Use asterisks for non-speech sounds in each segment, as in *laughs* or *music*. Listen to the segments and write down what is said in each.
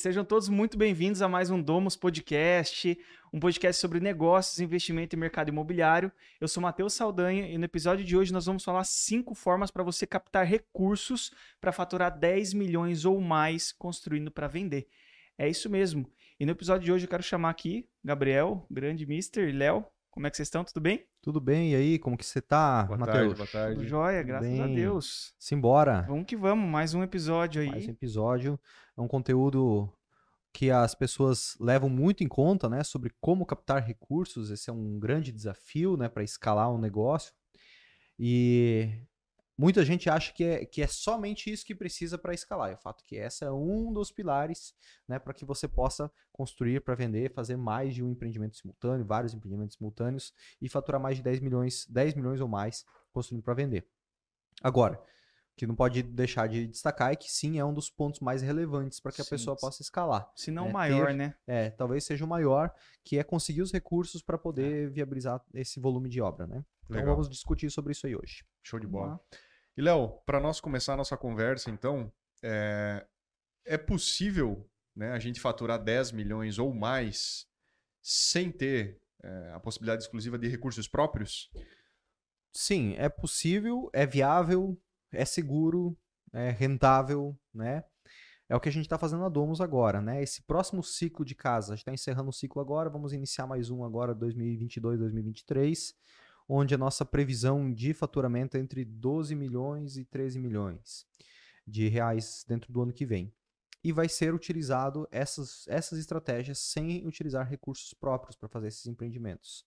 Sejam todos muito bem-vindos a mais um Domus Podcast, um podcast sobre negócios, investimento e mercado imobiliário. Eu sou Matheus Saldanha e no episódio de hoje nós vamos falar cinco formas para você captar recursos para faturar 10 milhões ou mais construindo para vender. É isso mesmo. E no episódio de hoje eu quero chamar aqui Gabriel, grande mister, e Léo. Como é que vocês estão? Tudo bem? Tudo bem, e aí, como que você tá, Boa Matheus? tarde, boa Tudo tarde. jóia, graças a bem. Deus. Simbora, Vamos que vamos, mais um episódio aí. mais um episódio. É um conteúdo que as pessoas levam muito em conta, né, sobre como captar recursos. Esse é um grande desafio, né, para escalar um negócio. E muita gente acha que é, que é somente isso que precisa para escalar. E o fato é que esse é um dos pilares, né, para que você possa construir para vender, fazer mais de um empreendimento simultâneo, vários empreendimentos simultâneos e faturar mais de 10 milhões, 10 milhões ou mais construindo para vender. Agora, que não pode deixar de destacar é que sim, é um dos pontos mais relevantes para que a Sim, pessoa possa escalar. Se não É, maior, ter- né? É, talvez seja o maior, que é conseguir os recursos para poder viabilizar esse volume de obra, né? Então Legal. vamos discutir sobre isso aí hoje. Show de bola. E, Léo, para nós começar a nossa conversa, então, é, é possível né, a gente faturar 10 milhões ou mais sem ter é, a possibilidade exclusiva de recursos próprios? Sim, é possível, é viável, é seguro, é rentável, né? É o que a gente está fazendo na Domus agora, né? Esse próximo ciclo de casa, a gente está encerrando o ciclo agora, vamos iniciar mais um agora, 2022, 2023, onde a nossa previsão de faturamento é entre 12 milhões e 13 milhões de reais dentro do ano que vem. E vai ser utilizado essas, essas estratégias sem utilizar recursos próprios para fazer esses empreendimentos.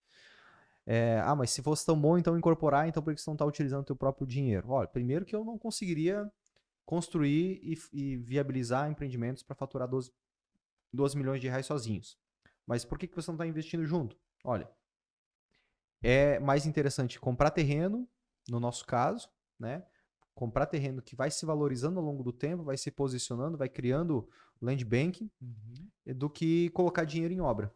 É, ah, mas se fosse tão bom então incorporar, então por que você não está utilizando o teu próprio dinheiro? Olha, primeiro que eu não conseguiria construir e, e viabilizar empreendimentos para faturar 12, 12 milhões de reais sozinhos. Mas por que, que você não está investindo junto? Olha, é mais interessante comprar terreno, no nosso caso, né? Comprar terreno que vai se valorizando ao longo do tempo, vai se posicionando, vai criando land banking, do que colocar dinheiro em obra.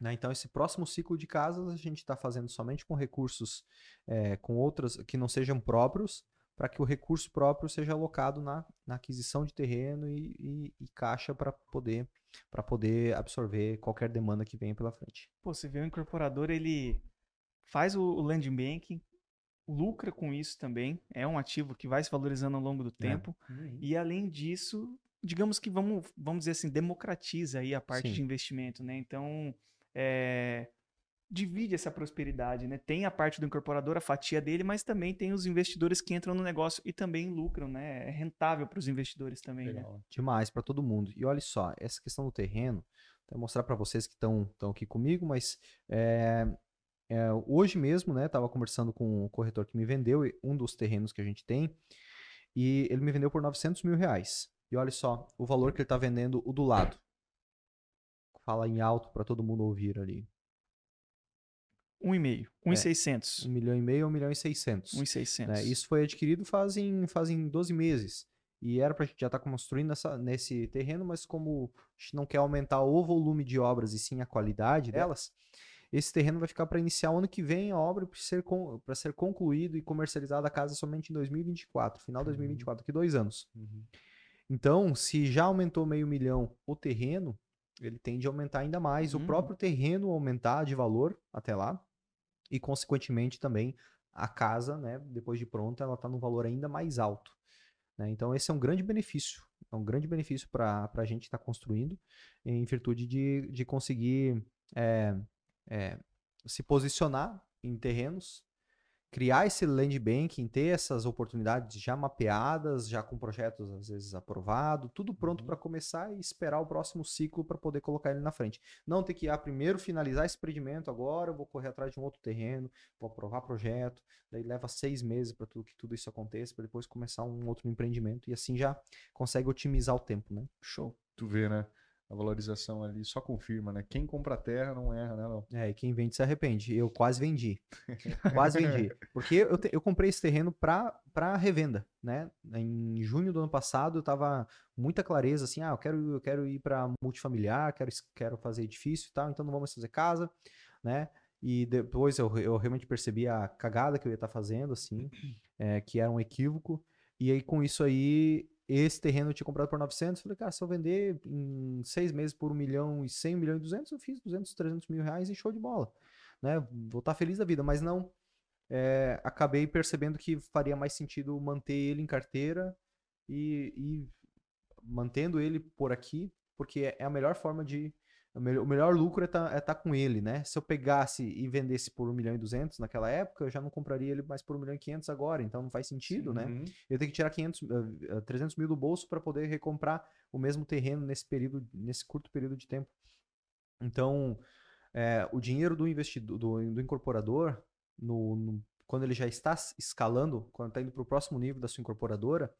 Né? Então, esse próximo ciclo de casas a gente está fazendo somente com recursos eh, com outras que não sejam próprios, para que o recurso próprio seja alocado na, na aquisição de terreno e, e- e caixa para poder, para poder absorver qualquer demanda que venha pela frente. Pô, você vê o incorporador, ele faz o, o land banking, lucra com isso também, é um ativo que vai se valorizando ao longo do tempo. E além disso, digamos que vamos, vamos dizer assim, democratiza aí a parte Sim. de investimento, né? Então, é, divide essa prosperidade, né? Tem a parte do incorporador, a fatia dele, mas também tem os investidores que entram no negócio e também lucram, né? É rentável para os investidores também, né? Legal. Demais para todo mundo. E olha só, essa questão do terreno, vou mostrar para vocês que estão aqui comigo, mas é, é, hoje mesmo, né, tava conversando com o corretor que me vendeu um dos terrenos que a gente tem, e ele me vendeu por 900 mil reais. E olha só o valor que ele está vendendo o do lado. Fala em alto para todo mundo ouvir ali. Um e meio, um e seiscentos, Um milhão e meio ou um milhão e seiscentos. um e seiscentos. né? Isso foi adquirido fazem, fazem 12 meses. E era para a gente já estar construindo nessa, nesse terreno, mas como a gente não quer aumentar o volume de obras e sim a qualidade delas, esse terreno vai ficar para iniciar o ano que vem a obra para ser, pra ser concluído e comercializada a casa somente em 2024, final de 2024, daqui dois anos. Uhum. Então, se já aumentou meio milhão o terreno, ele tende a aumentar ainda mais. Hum. O próprio terreno aumentar de valor até lá. E, consequentemente, também a casa, né, depois de pronta, ela está num valor ainda mais alto. né? Então, esse é um grande benefício. É um grande benefício para a gente estar construindo, em virtude de, de conseguir é, é, se posicionar em terrenos, criar esse land banking, ter essas oportunidades já mapeadas, já com projetos às vezes aprovado, tudo pronto Uhum. para começar e esperar o próximo ciclo para poder colocar ele na frente. Não ter que ah, primeiro finalizar esse empreendimento, agora eu vou correr atrás de um outro terreno, vou aprovar projeto, daí leva seis meses para tudo que tudo isso aconteça, para depois começar um outro empreendimento e assim já consegue otimizar o tempo, né? Show. Tu vê, né? A valorização ali só confirma, né? Quem compra terra não erra, né, Léo? É, e quem vende se arrepende. Eu quase vendi. *laughs* quase vendi. Porque eu, te- eu comprei esse terreno para revenda, né? Em junho do ano passado eu tava muita clareza assim, ah, eu quero, eu quero ir para multifamiliar, quero, quero fazer edifício e tal, então não vamos fazer casa, né? E depois eu, eu realmente percebi a cagada que eu ia estar fazendo, assim, *clears throat* é, que era um equívoco. E aí com isso aí esse terreno eu tinha comprado por 900, falei, cara, se eu vender em seis meses por 1 milhão e 100 milhões e 200, eu fiz 200, 300 mil reais e show de bola, né? Vou estar feliz da vida, mas não, é, acabei percebendo que faria mais sentido manter ele em carteira e, e mantendo ele por aqui, porque é a melhor forma de o melhor lucro é estar tá, é tá com ele, né? Se eu pegasse e vendesse por 1 milhão e 200 naquela época, eu já não compraria ele mais por 1 milhão e 500 agora, então não faz sentido, né? Eu tenho que tirar 500, uh, 300 mil do bolso para poder recomprar o mesmo terreno nesse período, nesse curto período de tempo. Então, é, o dinheiro do investidor, do, do incorporador, no, no, quando ele já está escalando, quando está indo para o próximo nível da sua incorporadora,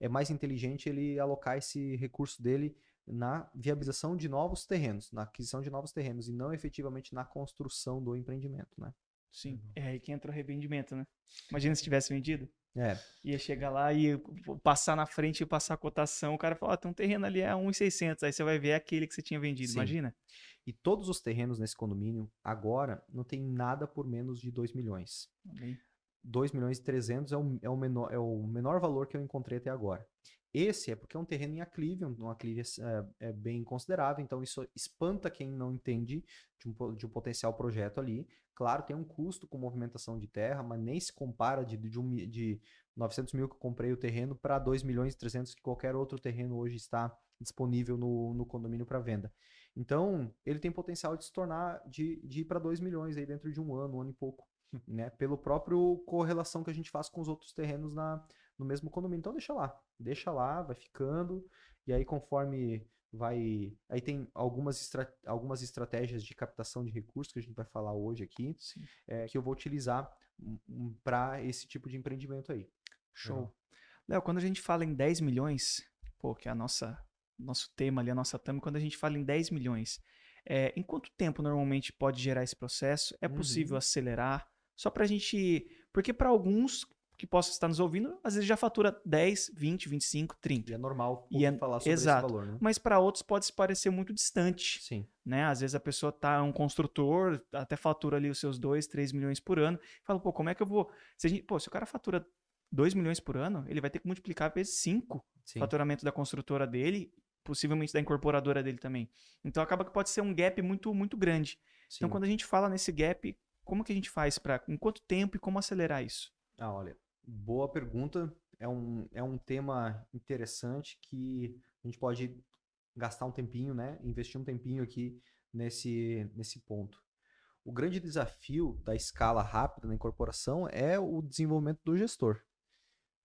é mais inteligente ele alocar esse recurso dele na viabilização de novos terrenos, na aquisição de novos terrenos e não efetivamente na construção do empreendimento, né? Sim, uhum. é aí que entra o revendimento, né? Imagina se tivesse vendido. É. Ia chegar lá e passar na frente e passar a cotação, o cara fala, oh, tem um terreno ali a 1,600, aí você vai ver aquele que você tinha vendido, Sim. imagina. E todos os terrenos nesse condomínio, agora, não tem nada por menos de 2 milhões. Amém. 2 milhões e 300 é o, é, o menor, é o menor valor que eu encontrei até agora. Esse é porque é um terreno em aclive, um aclive é, é, bem considerável, então isso espanta quem não entende de um, de um, potencial projeto ali. Claro, tem um custo com movimentação de terra, mas nem se compara de, de, um, de 900 mil que eu comprei o terreno para 2 milhões e 300 que qualquer outro terreno hoje está disponível no, no condomínio para venda. Então, ele tem potencial de se tornar, de, de ir para 2 milhões aí dentro de um ano, um ano e pouco, né? Pelo próprio correlação que a gente faz com os outros terrenos na, no mesmo condomínio. Então, deixa lá, deixa lá, vai ficando, e aí conforme vai. Aí tem algumas, estra... algumas estratégias de captação de recursos que a gente vai falar hoje aqui, é, que eu vou utilizar para esse tipo de empreendimento aí. Show. Uhum. Léo, quando a gente fala em 10 milhões, pô, que é a nossa nosso tema ali, a nossa thumb, quando a gente fala em 10 milhões, é, em quanto tempo normalmente pode gerar esse processo? É possível uhum. acelerar? Só para a gente. Porque para alguns que possam estar nos ouvindo, às vezes já fatura 10, 20, 25, 30. E é normal e é, falar sobre exato. esse valor, né? Mas para outros pode se parecer muito distante. Sim. Né? Às vezes a pessoa tá um construtor, até fatura ali os seus 2, 3 milhões por ano, fala, pô, como é que eu vou. Se, gente, pô, se o cara fatura 2 milhões por ano, ele vai ter que multiplicar vezes 5 o faturamento da construtora dele possivelmente da incorporadora dele também. Então acaba que pode ser um gap muito muito grande. Então, Sim. Então quando a gente fala nesse gap, como que a gente faz para em quanto tempo e como acelerar isso? Ah, olha, boa pergunta. É um, é um tema interessante que a gente pode gastar um tempinho, né? Investir um tempinho aqui nesse, nesse ponto. O grande desafio da escala rápida na incorporação é o desenvolvimento do gestor,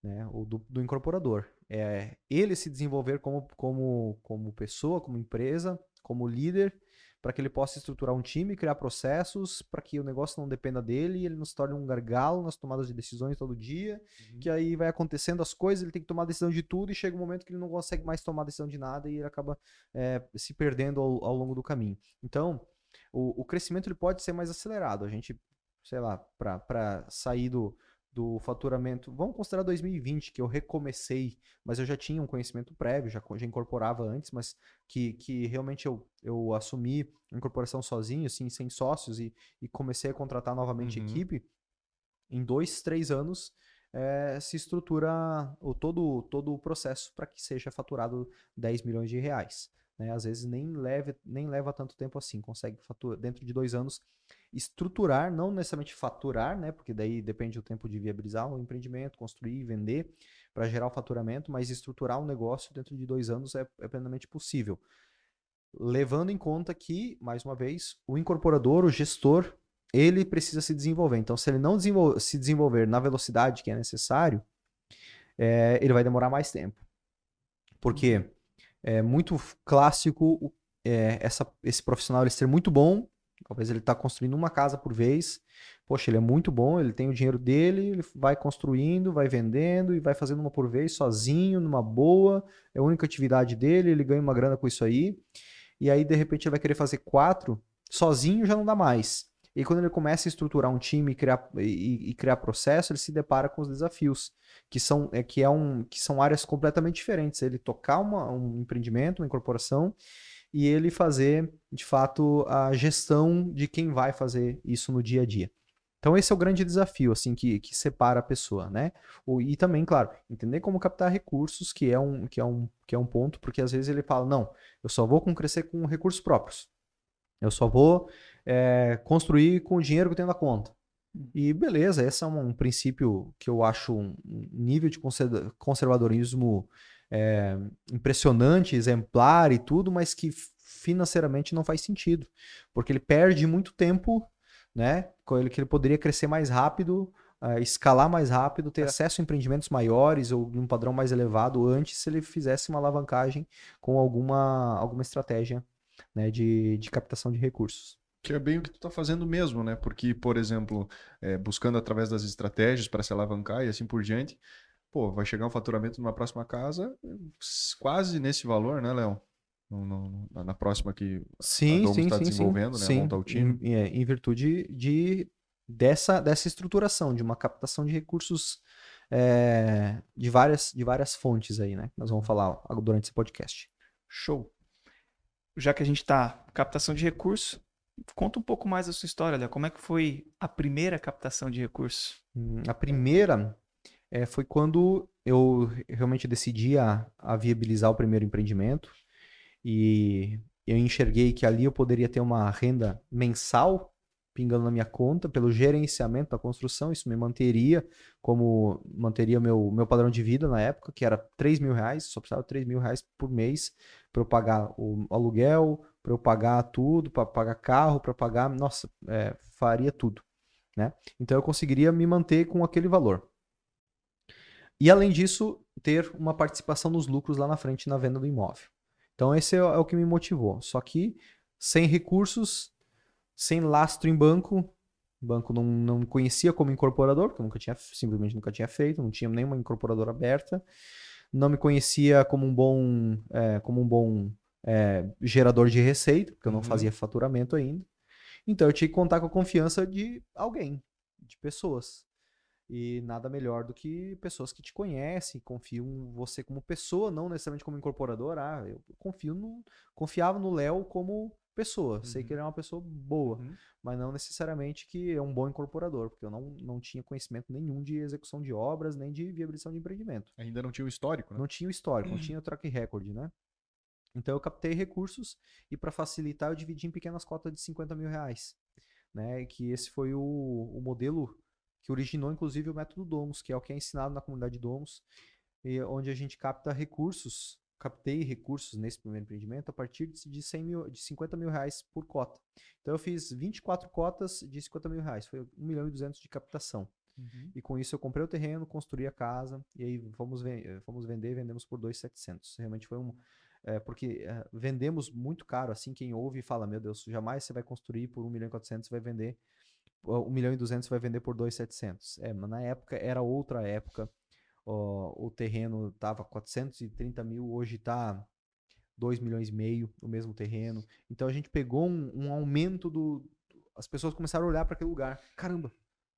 né? O do, do incorporador é, ele se desenvolver como, como, como pessoa, como empresa, como líder, para que ele possa estruturar um time, criar processos, para que o negócio não dependa dele e ele não se torne um gargalo nas tomadas de decisões todo dia, uhum. que aí vai acontecendo as coisas, ele tem que tomar decisão de tudo e chega um momento que ele não consegue mais tomar decisão de nada e ele acaba é, se perdendo ao, ao, longo do caminho. Então, o, o crescimento ele pode ser mais acelerado. A gente, sei lá, para sair do do faturamento. Vamos considerar 2020, que eu recomecei, mas eu já tinha um conhecimento prévio, já, já incorporava antes, mas que, que realmente eu, eu assumi a incorporação sozinho, assim, sem sócios, e, e comecei a contratar novamente uhum. equipe. Em dois, três anos, é, se estrutura o, todo, todo o processo para que seja faturado 10 milhões de reais. Né? Às vezes nem, leve, nem leva tanto tempo assim, consegue faturar, dentro de dois anos estruturar, não necessariamente faturar, né? Porque daí depende do tempo de viabilizar o empreendimento, construir, vender para gerar o faturamento, mas estruturar um negócio dentro de dois anos é, é plenamente possível. Levando em conta que, mais uma vez, o incorporador, o gestor, ele precisa se desenvolver. Então, se ele não desenvol se desenvolver na velocidade que é necessário, é, ele vai demorar mais tempo. Porque uhum. É muito clássico é, essa, esse profissional ele ser muito bom Talvez ele está construindo uma casa por vez. Poxa, ele é muito bom, ele tem o dinheiro dele, ele vai construindo, vai vendendo e vai fazendo uma por vez sozinho, numa boa. É a única atividade dele, ele ganha uma grana com isso aí. E aí, de repente, ele vai querer fazer quatro, sozinho já não dá mais. E quando ele começa a estruturar um time e criar, e, e criar processo, ele se depara com os desafios, que são, é, que é um, que são áreas completamente diferentes. Ele tocar uma, um empreendimento, uma incorporação, e ele fazer, de fato, a gestão de quem vai fazer isso no dia a dia. Então esse é o grande desafio, assim, que, que separa a pessoa, né? O, e também, claro, entender como captar recursos, que é, um, que, é um, que é um ponto, porque às vezes ele fala, não, eu só vou crescer com recursos próprios. Eu só vou é, construir com o dinheiro que eu tenho na conta. E beleza, esse é um, um princípio que eu acho um nível de conservadorismo é, impressionante, exemplar e tudo, mas que financeiramente não faz sentido, porque ele perde muito tempo né? Com ele que ele poderia crescer mais rápido, uh, escalar mais rápido, ter é. acesso a empreendimentos maiores ou um padrão mais elevado antes se ele fizesse uma alavancagem com alguma, alguma estratégia né, de, de captação de recursos. Que é bem o que tu está fazendo mesmo, né? Porque, por exemplo, é, buscando através das estratégias para se alavancar e assim por diante, pô, vai chegar um faturamento numa próxima casa quase nesse valor, né, Léo? na próxima que sim, a sim, está desenvolvendo, sim, né? Sim. Montar o time. Em, é, em virtude de, dessa, dessa estruturação, de uma captação de recursos é, de, várias, de várias fontes aí, né? Nós vamos falar durante esse podcast. Show. Já que a gente está captação de recursos, conta um pouco mais da sua história, Léo. Como é que foi a primeira captação de recursos? Hum, a primeira é, foi quando eu realmente decidi a, a viabilizar o primeiro empreendimento e eu enxerguei que ali eu poderia ter uma renda mensal pingando na minha conta pelo gerenciamento da construção, isso me manteria como manteria meu, meu padrão de vida na época, que era 3 mil reais, só precisava de 3 mil reais por mês para eu pagar o aluguel, para eu pagar tudo, para pagar carro, para pagar, nossa, é, faria tudo, né? Então eu conseguiria me manter com aquele valor. E além disso, ter uma participação nos lucros lá na frente na venda do imóvel. Então esse é, é o que me motivou. Só que sem recursos, sem lastro em banco, o banco não, não me conhecia como incorporador, porque eu nunca tinha, simplesmente nunca tinha feito, não tinha nenhuma incorporadora aberta, não me conhecia como um bom, é, como um bom é, gerador de receita, porque eu não uhum. fazia faturamento ainda. Então eu tinha que contar com a confiança de alguém, de pessoas. E nada melhor do que pessoas que te conhecem, confiam em você como pessoa, não necessariamente como incorporador. Ah, eu confio no, confiava no Léo como pessoa. Uhum. Sei que uhum. ele é uma pessoa boa, uhum. mas não necessariamente que é um bom incorporador, porque eu não, não tinha conhecimento nenhum de execução de obras, nem de viabilização de empreendimento. Ainda não tinha o histórico, né? Não tinha o histórico, não *clears throat* tinha o track record, né? Então eu captei recursos e para facilitar eu dividi em pequenas cotas de 50 mil reais. Né, que esse foi o, o modelo que originou inclusive o método Domus, que é o que é ensinado na comunidade Domus, e onde a gente capta recursos, captei recursos nesse primeiro empreendimento a partir de, 100 mil, de 50 mil reais por cota. Então eu fiz 24 cotas de 50 mil reais, foi 1 milhão e 200 de captação. Uhum. E com isso eu comprei o terreno, construí a casa e aí fomos, fomos vender, vendemos por 2,700. Realmente foi um, é, porque é, vendemos muito caro, assim, quem ouve e fala, meu Deus, jamais você vai construir por 1 milhão e 400, você vai vender 1 milhão e 200 vai vender por 2,700. É, mas na época era outra época. O terreno tava 430 mil, hoje tá 2 milhões e meio o mesmo terreno. Então a gente pegou um, um aumento do. As pessoas começaram a olhar para aquele lugar. Caramba!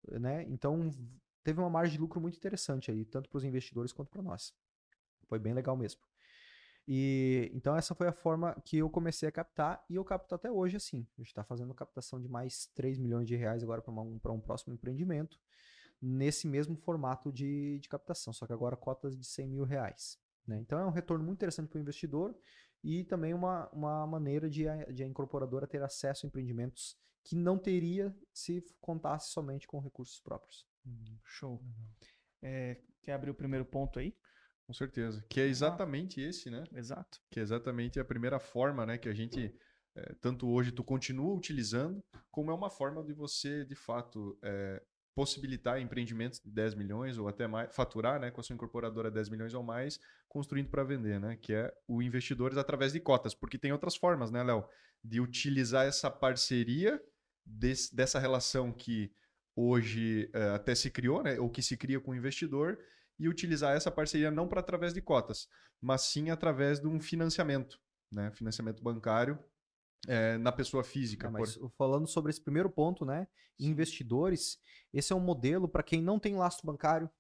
Né? Então teve uma margem de lucro muito interessante aí, tanto para os investidores quanto para nós. Foi bem legal mesmo. E então essa foi a forma que eu comecei a captar e eu capto até hoje assim. A gente está fazendo captação de mais 3 milhões de reais agora para um, um próximo empreendimento, nesse mesmo formato de, de captação, só que agora cotas de 100 mil reais. Né? Então é um retorno muito interessante para o investidor e também uma, uma maneira de a, de a incorporadora ter acesso a empreendimentos que não teria se contasse somente com recursos próprios. Hum, show. É, quer abrir o primeiro ponto aí? Com certeza. Que é exatamente ah, esse, né? Exato. Que é exatamente a primeira forma, né? Que a gente, é, tanto hoje, tu continua utilizando, como é uma forma de você, de fato, é, possibilitar empreendimentos de 10 milhões ou até mais, faturar, né? Com a sua incorporadora 10 milhões ou mais, construindo para vender, né? Que é o investidores através de cotas. Porque tem outras formas, né, Léo? De utilizar essa parceria desse, dessa relação que hoje é, até se criou, né? Ou que se cria com o investidor e utilizar essa parceria não para através de cotas, mas sim através de um financiamento, né? Financiamento bancário é, na pessoa física. mas por... falando sobre esse primeiro ponto, né? Investidores, esse é um modelo para quem não tem lastro bancário,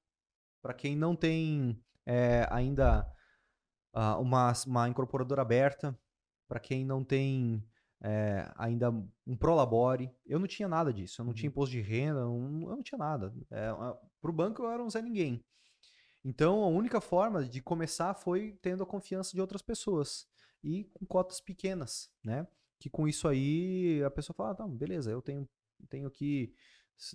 para quem não tem é, ainda uh, uma, uma incorporadora aberta, para quem não tem é, ainda um prolabore. Eu não tinha nada disso, eu não tinha Uhum. imposto de renda, eu não, eu não tinha nada. É, Para o banco eu era um Zé Ninguém. Então a única forma de começar foi tendo a confiança de outras pessoas e com cotas pequenas, né? Que com isso aí a pessoa fala, ah, tá, beleza, eu tenho, tenho aqui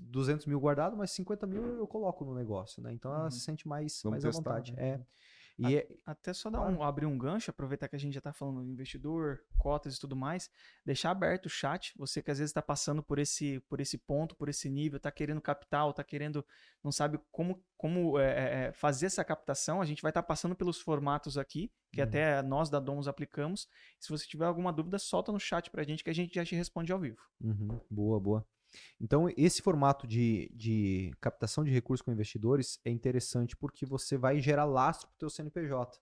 200 mil guardado, mas 50 mil eu coloco no negócio, né? Então ela Uhum. se sente mais, Vamos mais à vontade. né? É. E é, Até só dar um, abrir um gancho, aproveitar que a gente já está falando do investidor, cotas e tudo mais, deixar aberto o chat. Você que às vezes está passando por esse, por esse ponto, por esse nível, está querendo capital, está querendo, não sabe como, como é, é, fazer essa captação, a gente vai estar tá passando pelos formatos aqui, que Uhum. até nós da Domus aplicamos. Se você tiver alguma dúvida, solta no chat para a gente que a gente já te responde ao vivo. Uhum, boa, boa. Então, esse formato de, de captação de recursos com investidores é interessante porque você vai gerar lastro para o teu CNPJ.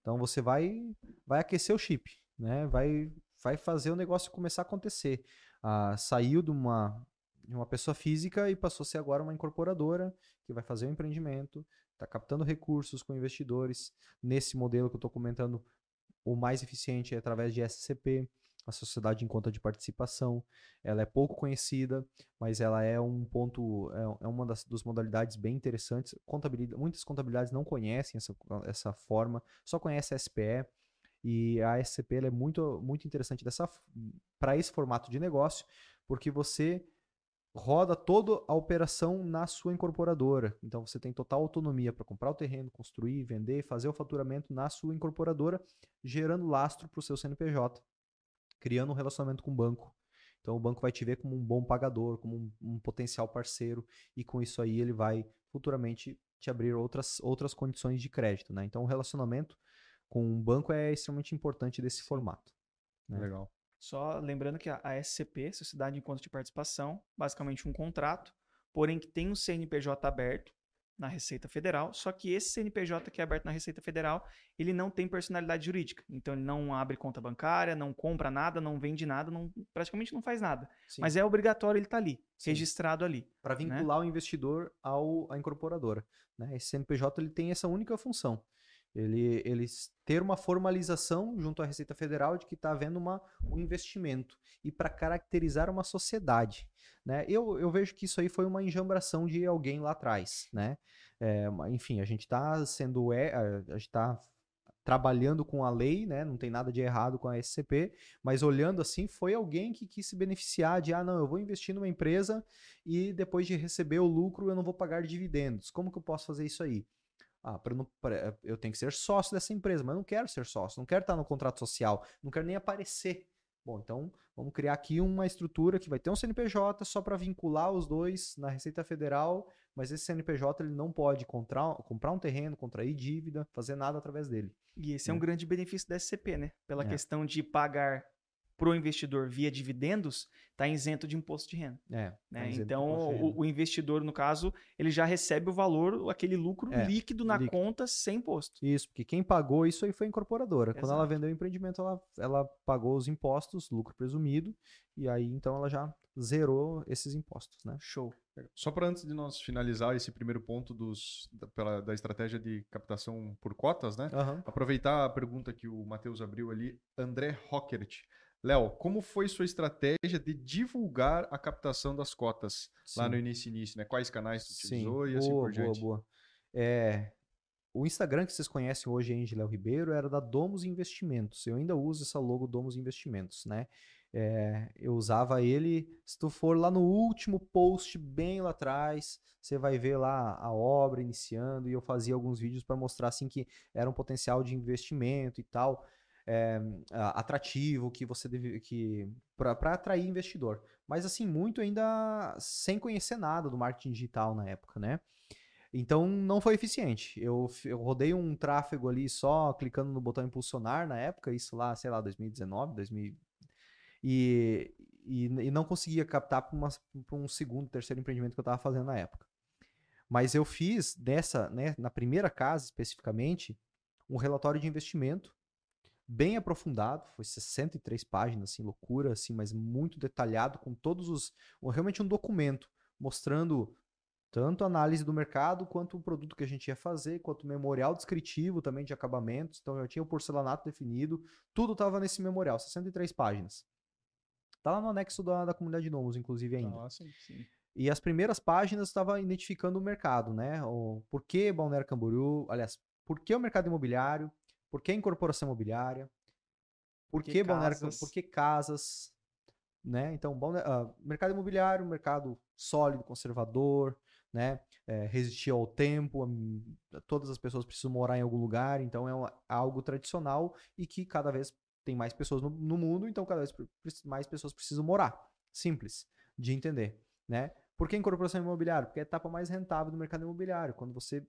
Então, você vai, vai aquecer o chip, né? vai, vai fazer o negócio começar a acontecer. Ah, saiu de uma, de uma pessoa física e passou a ser agora uma incorporadora que vai fazer o empreendimento, está captando recursos com investidores. Nesse modelo que eu estou comentando, o mais eficiente é através de SCP a sociedade em conta de participação. Ela é pouco conhecida, mas ela é um ponto, é, é uma das, das modalidades bem interessantes. Contabilidade, muitas contabilidades não conhecem essa, essa forma, só conhece a SPE. E a SCP é muito, muito interessante para esse formato de negócio, porque você roda toda a operação na sua incorporadora. Então você tem total autonomia para comprar o terreno, construir, vender, fazer o faturamento na sua incorporadora, gerando lastro para o seu CNPJ criando um relacionamento com o banco. Então o banco vai te ver como um bom pagador, como um, um, potencial parceiro, e com isso aí ele vai futuramente te abrir outras, outras condições de crédito. Né? Então o relacionamento com o banco é extremamente importante desse formato. Né? Legal. Só lembrando que a, SCP, Sociedade em Conta de Participação, basicamente um contrato, porém que tem um CNPJ aberto, na Receita Federal, só que esse CNPJ que é aberto na Receita Federal, ele não tem personalidade jurídica. Então ele não abre conta bancária, não compra nada, não vende nada, não, praticamente não faz nada. Sim. Mas é obrigatório ele estar tá ali, Sim. registrado ali. Para vincular né? o investidor ao, à incorporadora. Né? Esse CNPJ ele tem essa única função. Ele, ele ter uma formalização junto à Receita Federal de que está havendo uma, um investimento e para caracterizar uma sociedade. Né? Eu, eu vejo que isso aí foi uma enjambração de alguém lá atrás. Né? É, enfim, a gente está sendo. É, a gente está trabalhando com a lei, né? Não tem nada de errado com a SCP, mas olhando assim, foi alguém que quis se beneficiar de, ah, não, eu vou investir numa empresa e depois de receber o lucro eu não vou pagar dividendos. Como que eu posso fazer isso aí? Ah, pra não, pra, eu tenho que ser sócio dessa empresa, mas não quero ser sócio, não quero estar no contrato social, não quero nem aparecer. Bom, então vamos criar aqui uma estrutura que vai ter um CNPJ só para vincular os dois na Receita Federal, mas esse CNPJ ele não pode comprar, comprar um terreno, contrair dívida, fazer nada através dele. E esse é, é um grande benefício da SCP, né? Pela é. questão de pagar para o investidor via dividendos, está isento de imposto de renda. É, né? tá então, o, o, investidor, no caso, ele já recebe o valor, aquele lucro é, líquido na líquido. conta sem imposto. Isso, porque quem pagou isso aí foi a incorporadora. Exato. Quando ela vendeu o empreendimento, ela, ela pagou os impostos, lucro presumido, e aí então ela já zerou esses impostos, né? Show. Só para antes de nós finalizar esse primeiro ponto dos, da, pela, da estratégia de captação por cotas, né? Uhum. Aproveitar a pergunta que o Matheus abriu ali, André Rockert. Léo, como foi sua estratégia de divulgar a captação das cotas Sim. lá no início, início, né? Quais canais tu utilizou Sim. e assim boa, por diante? Boa, boa. É, o Instagram que vocês conhecem hoje em Léo Ribeiro era da Domus Investimentos. Eu ainda uso essa logo Domus Investimentos, né? É, eu usava ele. Se tu for lá no último post, bem lá atrás, você vai ver lá a obra iniciando. E eu fazia alguns vídeos para mostrar assim que era um potencial de investimento e tal. É, atrativo que você deve que para atrair investidor. Mas assim muito ainda sem conhecer nada do marketing digital na época né? Então não foi eficiente. Eu, eu rodei um tráfego ali só clicando no botão impulsionar na época isso lá sei lá 2019 2000 e, e, e não conseguia captar para um segundo terceiro empreendimento que eu estava fazendo na época. Mas eu fiz dessa né na primeira casa especificamente um relatório de investimento bem aprofundado, foi 63 páginas, assim, loucura, assim, mas muito detalhado, com todos os. Realmente um documento mostrando tanto a análise do mercado, quanto o produto que a gente ia fazer, quanto o memorial descritivo também de acabamentos. Então já tinha o porcelanato definido, tudo estava nesse memorial, 63 páginas. Tá lá no anexo da, da comunidade Nomos, inclusive, ainda. Nossa, sim. E as primeiras páginas estava identificando o mercado, né? O por que Balneário Camboriú, aliás, por que o mercado imobiliário, por que incorporação imobiliária, por que, que Balneário, casas? por que casas, né? Então, ah, mercado imobiliário, mercado sólido, conservador, né? É, resistir ao tempo, hum, todas as pessoas precisam morar em algum lugar, então é uma- algo tradicional e que cada vez tem mais pessoas no, no mundo, então cada vez mais pessoas precisam morar. Simples de entender, né? Por que incorporação imobiliária? Porque é a etapa mais rentável do mercado imobiliário. Quando você,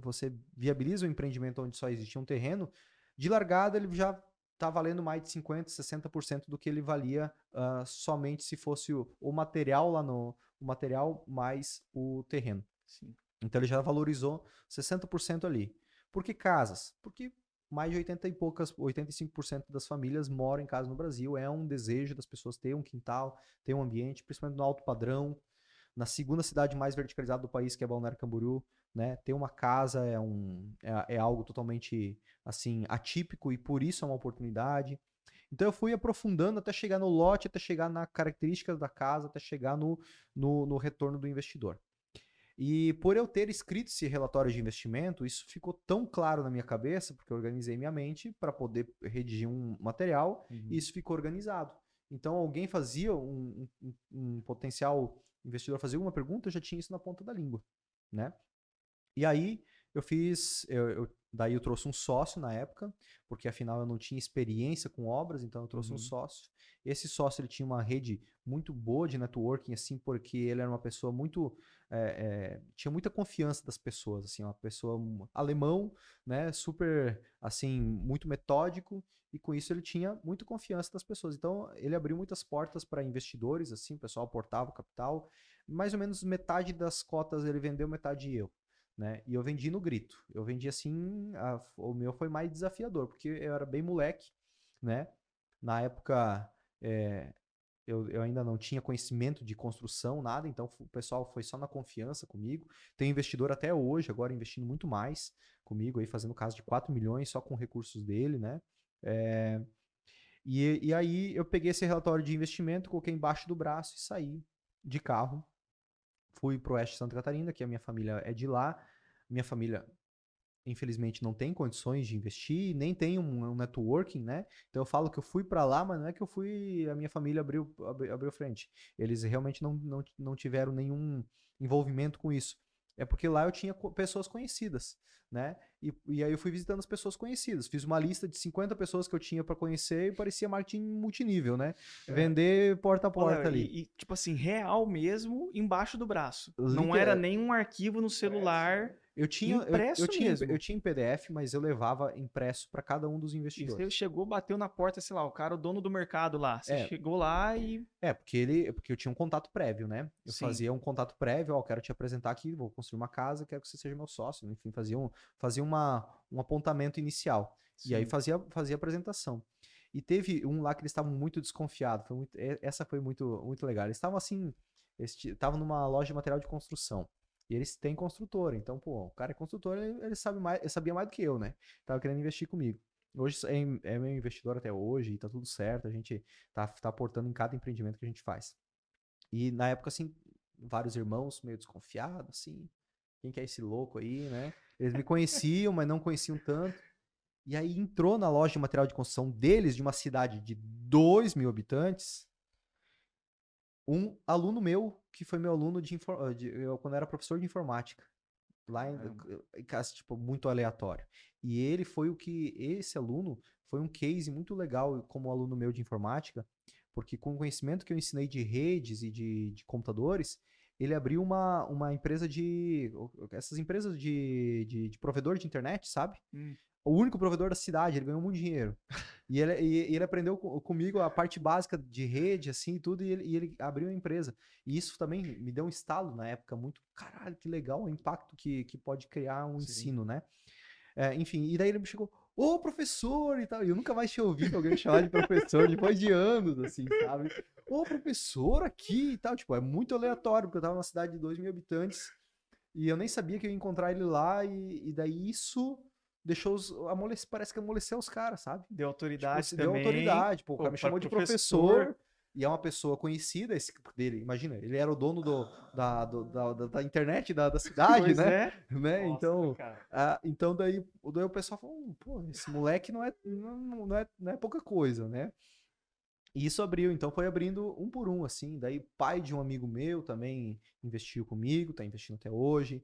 você viabiliza o empreendimento onde só existia um terreno, de largada ele já está valendo mais de 50%, 60% do que ele valia ah, somente se fosse o, o material lá no. O material mais o terreno. sim. Então ele já valorizou 60% ali. Por que casas? Porque mais de 80 e poucas, 85% das famílias moram em casa no Brasil. É um desejo das pessoas ter um quintal, ter um ambiente, principalmente no alto padrão. Na segunda cidade mais verticalizada do país, que é Balneário Camboriú, né? Ter uma casa é, um, é, é algo totalmente assim atípico e por isso é uma oportunidade. Então eu fui aprofundando até chegar no lote, até chegar na característica da casa, até chegar no, no, no retorno do investidor. E por eu ter escrito esse relatório de investimento, isso ficou tão claro na minha cabeça, porque eu organizei minha mente para poder redigir um material, e isso ficou organizado. Então alguém fazia, um, um- um potencial investidor fazia uma pergunta, eu já tinha isso na ponta da língua, né? E aí eu fiz, eu, eu- daí eu trouxe um sócio na época, porque afinal eu não tinha experiência com obras, então eu trouxe Uhum. um sócio. Esse sócio ele tinha uma rede muito boa de networking, assim, porque ele era uma pessoa muito, é, é, tinha muita confiança das pessoas, assim, uma pessoa um alemão, né, super, assim, muito metódico e com isso ele tinha muita confiança das pessoas. Então ele abriu muitas portas para investidores, assim, o pessoal aportava o capital, mais ou menos metade das cotas ele vendeu, metade eu né? E eu vendi no grito. Eu vendi assim, a- o meu foi mais desafiador, porque eu era bem moleque, né? Na época, é, eu, eu ainda não tinha conhecimento de construção, nada, então o pessoal foi só na confiança comigo. Tem investidor até hoje, agora investindo muito mais comigo, aí fazendo caso de 4 milhões só com recursos dele, né? É, e, e aí eu peguei esse relatório de investimento, coloquei embaixo do braço e saí de carro fui pro oeste de Santa Catarina, que a minha família é de lá. Minha família, infelizmente, não tem condições de investir, nem tem um, um networking, né? Então eu falo que eu fui para lá, mas não é que eu fui, a minha família abriu, abri- abriu frente. Eles realmente não, não, não tiveram nenhum envolvimento com isso. É porque lá eu tinha pessoas conhecidas, né? E, e aí eu fui visitando as pessoas conhecidas. Fiz uma lista de 50 pessoas que eu tinha para conhecer e parecia marketing multinível, né? É. Vender porta a porta Léo, ali. E, e, tipo assim, real mesmo, embaixo do braço. Não Literal- era nenhum arquivo no celular. Eu tinha, eu- Impresso eu, tinha, mesmo. eu tinha em PDF, mas eu levava impresso para cada um dos E investidores. você chegou, bateu na porta, sei lá, o cara, o dono do mercado lá. Você É. chegou lá e. É, porque ele, porque eu tinha um contato prévio, né? Eu Sim. fazia um contato prévio, ó, quero te apresentar aqui, vou construir uma casa, quero que você seja meu sócio, enfim, fazia um, fazia uma, um apontamento inicial. E aí Sim. fazia, fazia apresentação. E teve um lá que eles estavam muito desconfiados. Foi muito, e- essa foi muito, muito legal. Eles estavam assim, estavam numa loja de material de construção. E eles têm construtora. Então, pô, o cara é construtor, ele, ele sabe mais, ele sabia mais do que eu, né? Tava querendo investir comigo. Hoje é, é meu investidor até hoje, e tá tudo certo. A gente tá, tá aportando em cada empreendimento que a gente faz. E na época, assim, vários irmãos meio desconfiados, assim. Quem que é esse louco aí, né? Eles me conheciam, mas não conheciam tanto. E aí entrou na loja de material de construção deles, de uma cidade de 2 mil habitantes, um aluno meu, que foi meu aluno de, infor- de- eu, quando eu era professor de informática. Lá em, Caramba. em casa, tipo, muito aleatório. E ele foi o que, esse aluno, foi um case muito legal como aluno meu de informática, porque com o conhecimento que eu ensinei de redes e de, de computadores, ele abriu uma, uma empresa de. Essas empresas de, de, de provedor de internet, sabe? Hum. O único provedor da cidade, ele ganhou muito dinheiro. E ele, e- ele aprendeu co- comigo a parte básica de rede, assim, tudo, e ele, e ele abriu a empresa. E isso também me deu um estalo na época, muito, caralho, que legal o impacto que, que pode criar um Sim. ensino, né? É, enfim, e daí ele me chegou, ô professor e tal. E eu nunca mais tinha ouvido alguém me chamar de professor depois de anos, assim, sabe? Ô professor aqui e tal. Tipo, é muito aleatório, porque eu tava numa cidade de 2 mil habitantes e eu nem sabia que eu ia encontrar ele lá. E, e daí isso deixou os. Amolece, parece que amoleceu os caras, sabe? Deu Tipo, autoridade também. deu autoridade. Pô, o cara me chamou de professor, professor. E é uma pessoa conhecida esse dele. Imagina, ele era o dono do, da, do- da, da, da internet da, da cidade, né? é. *laughs* né? Nossa, então, ah, então daí, daí o pessoal falou, "Hum, pô, esse moleque não é, não, não é, não é pouca coisa, né? E isso abriu, então foi abrindo um por um, assim. Daí, pai de um amigo meu também investiu comigo, tá investindo até hoje.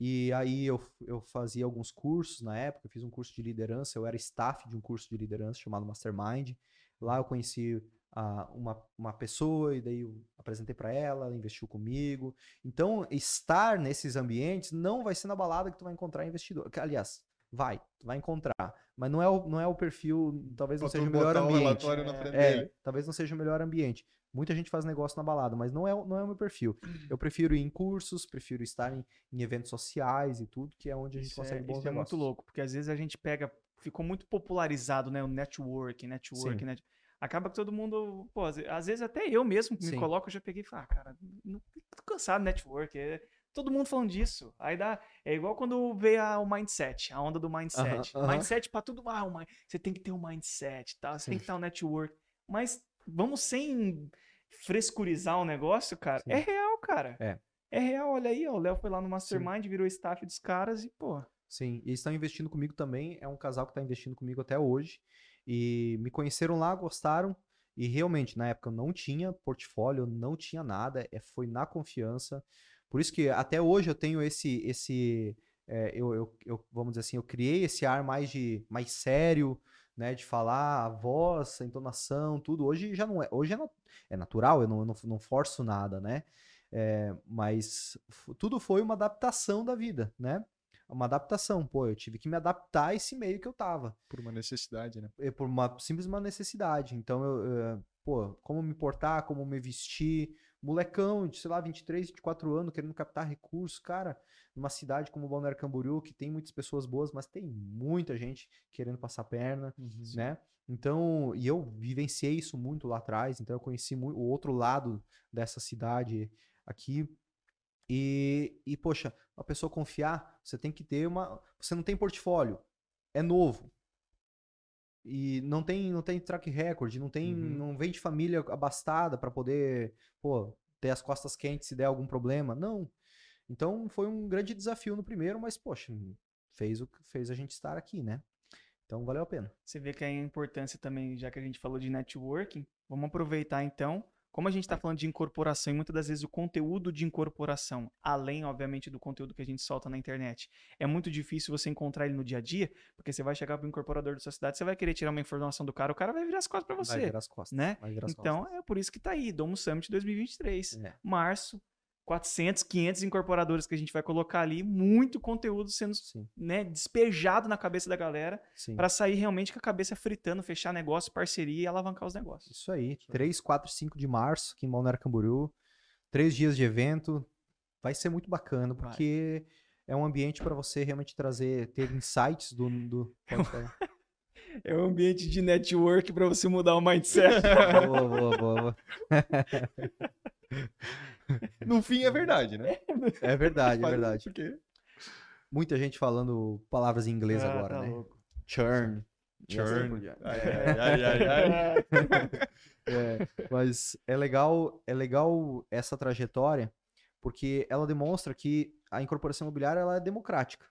E aí eu, eu fazia alguns cursos na época, eu fiz um curso de liderança, eu era staff de um curso de liderança chamado Mastermind. Lá eu conheci ah, uma, uma pessoa e daí eu apresentei para ela, ela investiu comigo. Então, estar nesses ambientes não vai ser na balada que tu vai encontrar investidor. Que, Aliás, vai, tu vai encontrar. Mas não é o, não é o perfil, talvez não Pra seja o melhor ambiente. relatório na frente É, dele. talvez não seja o melhor ambiente. Muita gente faz negócio na balada, mas não é, o- não é o meu perfil. Eu prefiro ir em cursos, prefiro estar em, em eventos sociais e tudo, que é onde a gente Isso, consegue é, bons isso é muito negócios. louco, porque às vezes a gente pega, ficou muito popularizado, né, o network, network, net... Acaba que todo mundo, pô, às ve- às vezes até eu mesmo me Sim. coloco, eu já peguei e falo, ah, cara, não, tô cansado do network, é todo mundo falando disso. Aí dá, é igual quando veio a, o mindset, a onda do mindset. Mindset pra tudo, ah, o você tem que ter um mindset, tá? Você tem Sim. que estar no network. Mas vamos sem frescurizar o negócio, cara. Sim. É real, cara. É. É real, olha aí, ó, o Léo foi lá no Mastermind, virou staff dos caras e, pô, Sim, e estão investindo comigo também. É um casal que está investindo comigo até hoje. E me conheceram lá, gostaram. E realmente, na época eu não tinha portfólio, não tinha nada. É, foi na confiança. Por isso que até hoje eu tenho esse. esse é, eu, eu, eu- vamos dizer assim, eu criei esse ar mais de mais sério, né? De falar a voz, a entonação, tudo. Hoje já não é. Hoje é, é natural, eu não, eu não, não forço nada, né? É, mas tudo foi uma adaptação da vida, né? Uma adaptação, pô, eu tive que me adaptar a esse meio que eu tava, Por uma necessidade, né? é por uma simples uma necessidade. Então, eu, eh, pô, como me portar, como me vestir, molecão de, sei lá, 23, 24 anos, querendo captar recursos, cara, numa cidade como Balneário Camboriú, que tem muitas pessoas boas, mas tem muita gente querendo passar perna, né? Então, e eu vivenciei isso muito lá atrás, então eu conheci o outro lado dessa cidade aqui. E, e, poxa, a pessoa confiar, você tem que ter uma. Você não tem portfólio, é novo. E não tem, não tem track record, não tem, Uhum. não vem de família abastada para poder, pô, ter as costas quentes se der algum problema. Não. Então foi um grande desafio no primeiro, mas poxa, fez o que fez a gente estar aqui, né? Então valeu a pena. Você vê que a importância também, já que a gente falou de networking, vamos aproveitar então. Como a gente está falando de incorporação e muitas das vezes o conteúdo de incorporação, além, obviamente, do conteúdo que a gente solta na internet, é muito difícil você encontrar ele no dia a dia, porque você vai chegar para o incorporador da sua cidade, você vai querer tirar uma informação do cara, o cara vai virar as costas para Vai você, virar as costas. né? Vai virar as Então, costas. é por isso que tá aí, Domo Summit 2023. É. Março, 400, 500 incorporadores que a gente vai colocar ali, muito conteúdo sendo né, despejado na cabeça da galera. Pra sair realmente com a cabeça fritando, fechar negócio, parceria e alavancar os negócios. Isso aí. 3, 4, 5 de março, aqui em Balneário Camboriú. Três dias de evento. Vai ser muito bacana, Vai. porque é um ambiente para você realmente trazer, ter insights do. do... *laughs* É um ambiente de network pra você mudar o mindset. *laughs* boa, boa, boa, boa. *laughs* No fim é verdade, né? É verdade, é verdade. Por quê? Muita gente falando palavras em inglês Ah, agora, tá né? louco. Churn. Churn. Ai, ai, ai, ai, ai. *laughs* É, mas é legal, é legal essa trajetória, porque ela demonstra que a incorporação imobiliária ela é democrática.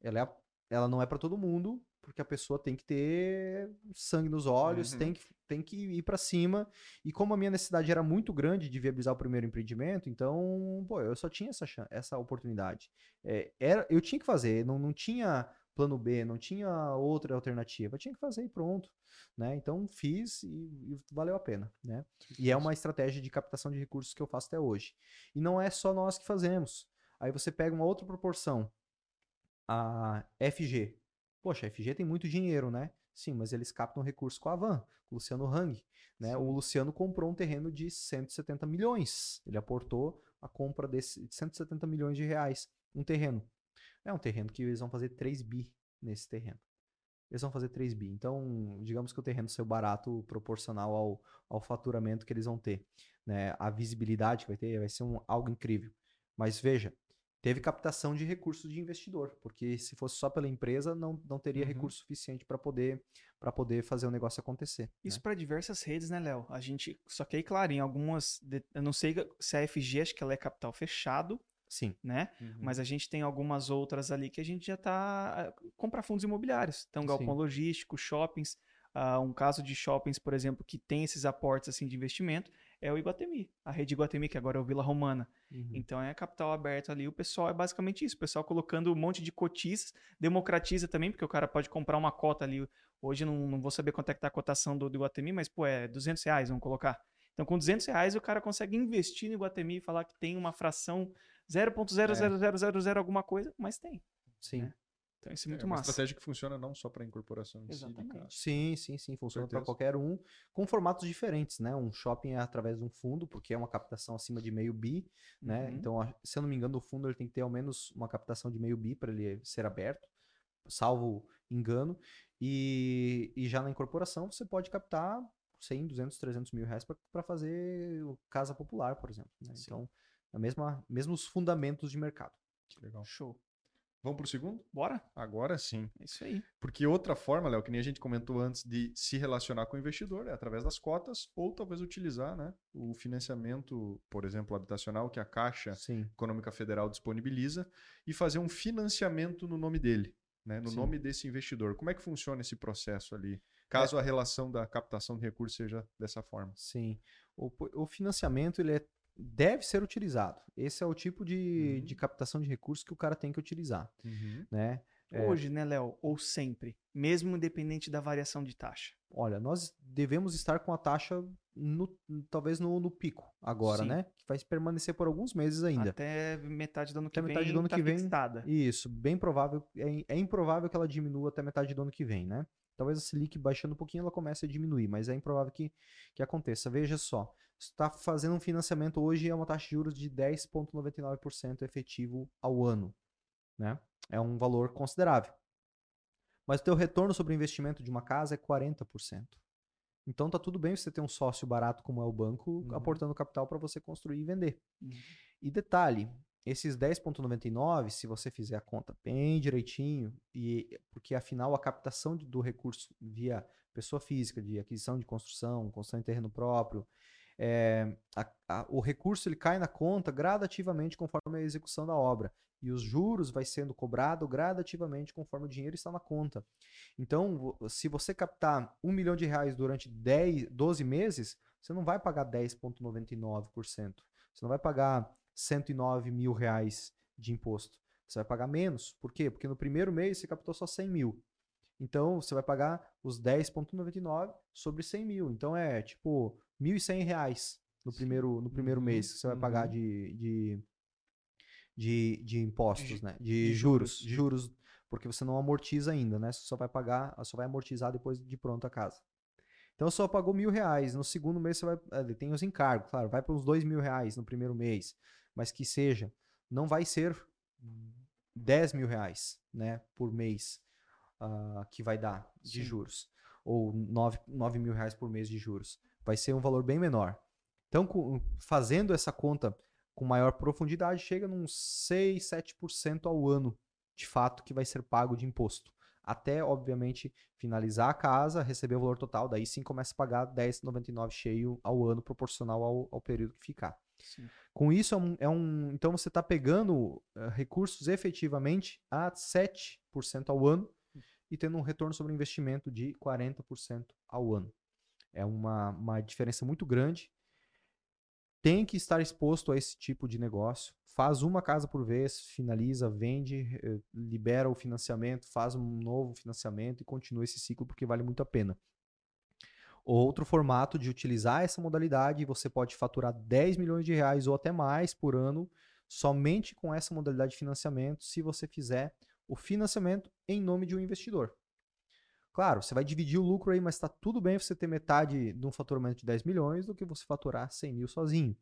Ela, é, ela não é para todo mundo, porque a pessoa tem que ter sangue nos olhos, Uhum. tem, que, tem que ir para cima. E como a minha necessidade era muito grande de viabilizar o primeiro empreendimento, então, pô, eu só tinha essa, chan- essa oportunidade. É, era, eu tinha que fazer, não, não tinha plano B, não tinha outra alternativa, eu tinha que fazer e pronto né? Então fiz e, e valeu a pena, né? E é uma estratégia de captação de recursos que eu faço até hoje. E não é só nós que fazemos. Aí você pega uma outra proporção. A FG. Poxa, a FG tem muito dinheiro, né? Sim, mas eles captam recursos com a Van, com o Luciano Hang, né? O Luciano comprou um terreno de 170 milhões. Ele aportou a compra desse de 170 milhões de reais, um terreno. É um terreno que eles vão fazer 3 bi nesse terreno eles vão fazer 3 bi. Então, digamos que o terreno saiu barato proporcional ao, ao faturamento que eles vão ter. Né? A visibilidade que vai ter vai ser um, algo incrível. Mas veja, teve captação de recursos de investidor, porque se fosse só pela empresa, não, não teria Uhum. recurso suficiente para poder, pra poder fazer o negócio acontecer. Isso né? para diversas redes, né, Léo? A gente. Só que aí, claro, em algumas. Eu não sei se a FG, acho que ela é capital fechado, Sim. né? Uhum. Mas a gente tem algumas outras ali que a gente já tá. comprar fundos imobiliários. Então, galpão Sim. logístico, shoppings. ah, um caso de shoppings, por exemplo, que tem esses aportes assim de investimento é o Iguatemi. A rede Iguatemi, que agora é o Vila Romana. Uhum. Então é capital aberto ali. O pessoal é basicamente isso. O pessoal colocando um monte de cotistas, democratiza também, porque o cara pode comprar uma cota ali. Hoje não, não vou saber quanto é que tá a cotação do, do Iguatemi, mas pô, é 200 reais, vamos colocar. Então com 200 reais o cara consegue investir no Iguatemi e falar que tem uma fração 0.00000 alguma coisa, mas tem. Sim. né? Então isso é É muito uma massa. estratégia que funciona não só para incorporação em si de Exatamente. casa. Sim, sim, sim. Funciona para qualquer um, com formatos diferentes, né? Um shopping é através de um fundo, porque é uma captação acima de meio bi, né? Uhum. Então, se eu não me engano, o fundo ele tem que ter ao menos uma captação de meio bi para ele ser aberto, salvo engano. E, e já na incorporação você pode captar 100, 200, 300 mil reais para fazer casa popular, por exemplo. né? Então, a mesma, mesmos fundamentos de mercado. Que legal. Show. Vamos pro segundo? Bora? Agora sim. É isso aí. Porque outra forma, Léo, que nem a gente comentou antes de se relacionar com o investidor é através das cotas ou talvez utilizar né, o financiamento, por exemplo, habitacional que a Caixa Sim. Econômica Federal disponibiliza e fazer um financiamento no nome dele, né, no Sim. nome desse investidor. Como é que funciona esse processo ali? Caso a relação da captação de recursos seja dessa forma. Sim. O, o financiamento ele é- deve ser utilizado. Esse é o tipo de, Uhum. de captação de recursos que o cara tem que utilizar, né? É. Hoje, né, Léo? Ou sempre. Mesmo independente da variação de taxa. Olha, nós devemos estar com a taxa no- talvez no, no pico agora, Sim. né? Que vai permanecer por alguns meses ainda. Até metade do ano que Até vem. metade do ano tá que vem. fixada. Isso, bem provável. É, é improvável que ela diminua até metade do ano que vem, né? Talvez a Selic baixando um pouquinho ela comece a diminuir, mas é improvável que, que aconteça. Veja só, está fazendo um financiamento hoje é uma taxa de juros de 10,99% efetivo ao ano, né? É um valor considerável. Mas o teu retorno sobre o investimento de uma casa é 40%. Então tá tudo bem você ter um sócio barato como é o banco Uhum. aportando capital para você construir e vender. Uhum. E detalhe, esses 10,99, se você fizer a conta bem direitinho, e porque afinal a captação do recurso via pessoa física, de aquisição de construção, construção em terreno próprio, é, a- a- o recurso ele cai na conta gradativamente conforme a execução da obra. E os juros vai sendo cobrado gradativamente conforme o dinheiro está na conta. Então, se você captar um milhão de reais durante 10, 12 meses, você não vai pagar 10,99%. Você não vai pagar 109 mil reais de imposto. Você vai pagar menos. Por quê? Porque no primeiro mês você captou só 100 mil. Então, você vai pagar os 10,99 sobre 100 mil. Então, é tipo 1.100 reais no primeiro, no primeiro Uhum, mês que você vai pagar uhum. de, de, de, de impostos, De- né? De, juros. juros. De juros, porque você não amortiza ainda, né? Você só vai pagar, só vai amortizar depois de pronta a casa. Então, só pagou mil reais. No segundo mês, você vai. eh, Tem os encargos, claro, vai para uns dois mil reais no primeiro mês. Mas que seja, não vai ser 10 mil reais, né? Por mês ah, que vai dar de Sim. juros. Ou 9, 9 mil reais por mês de juros. Vai ser um valor bem menor. Então, com- fazendo essa conta com maior profundidade, chega num 6, 7% ao ano, de fato, que vai ser pago de imposto. Até, obviamente, finalizar a casa, receber o valor total, daí sim começa a pagar 10,99 cheio ao ano, proporcional ao, ao período que ficar. Sim. Com isso, é um. é um- então você está pegando eh, recursos efetivamente a 7% ao ano e tendo um retorno sobre investimento de 40% ao ano. É uma, uma diferença muito grande. Tem que estar exposto a esse tipo de negócio. Faz uma casa por vez, finaliza, vende, eh, libera o financiamento, faz um novo financiamento e continua esse ciclo porque vale muito a pena. Outro formato de utilizar essa modalidade, você pode faturar 10 milhões de reais ou até mais por ano somente com essa modalidade de financiamento, se você fizer o financiamento em nome de um investidor. Claro, você vai dividir o lucro aí, mas está tudo bem você ter metade de um faturamento de 10 milhões do que você faturar 100 mil sozinho.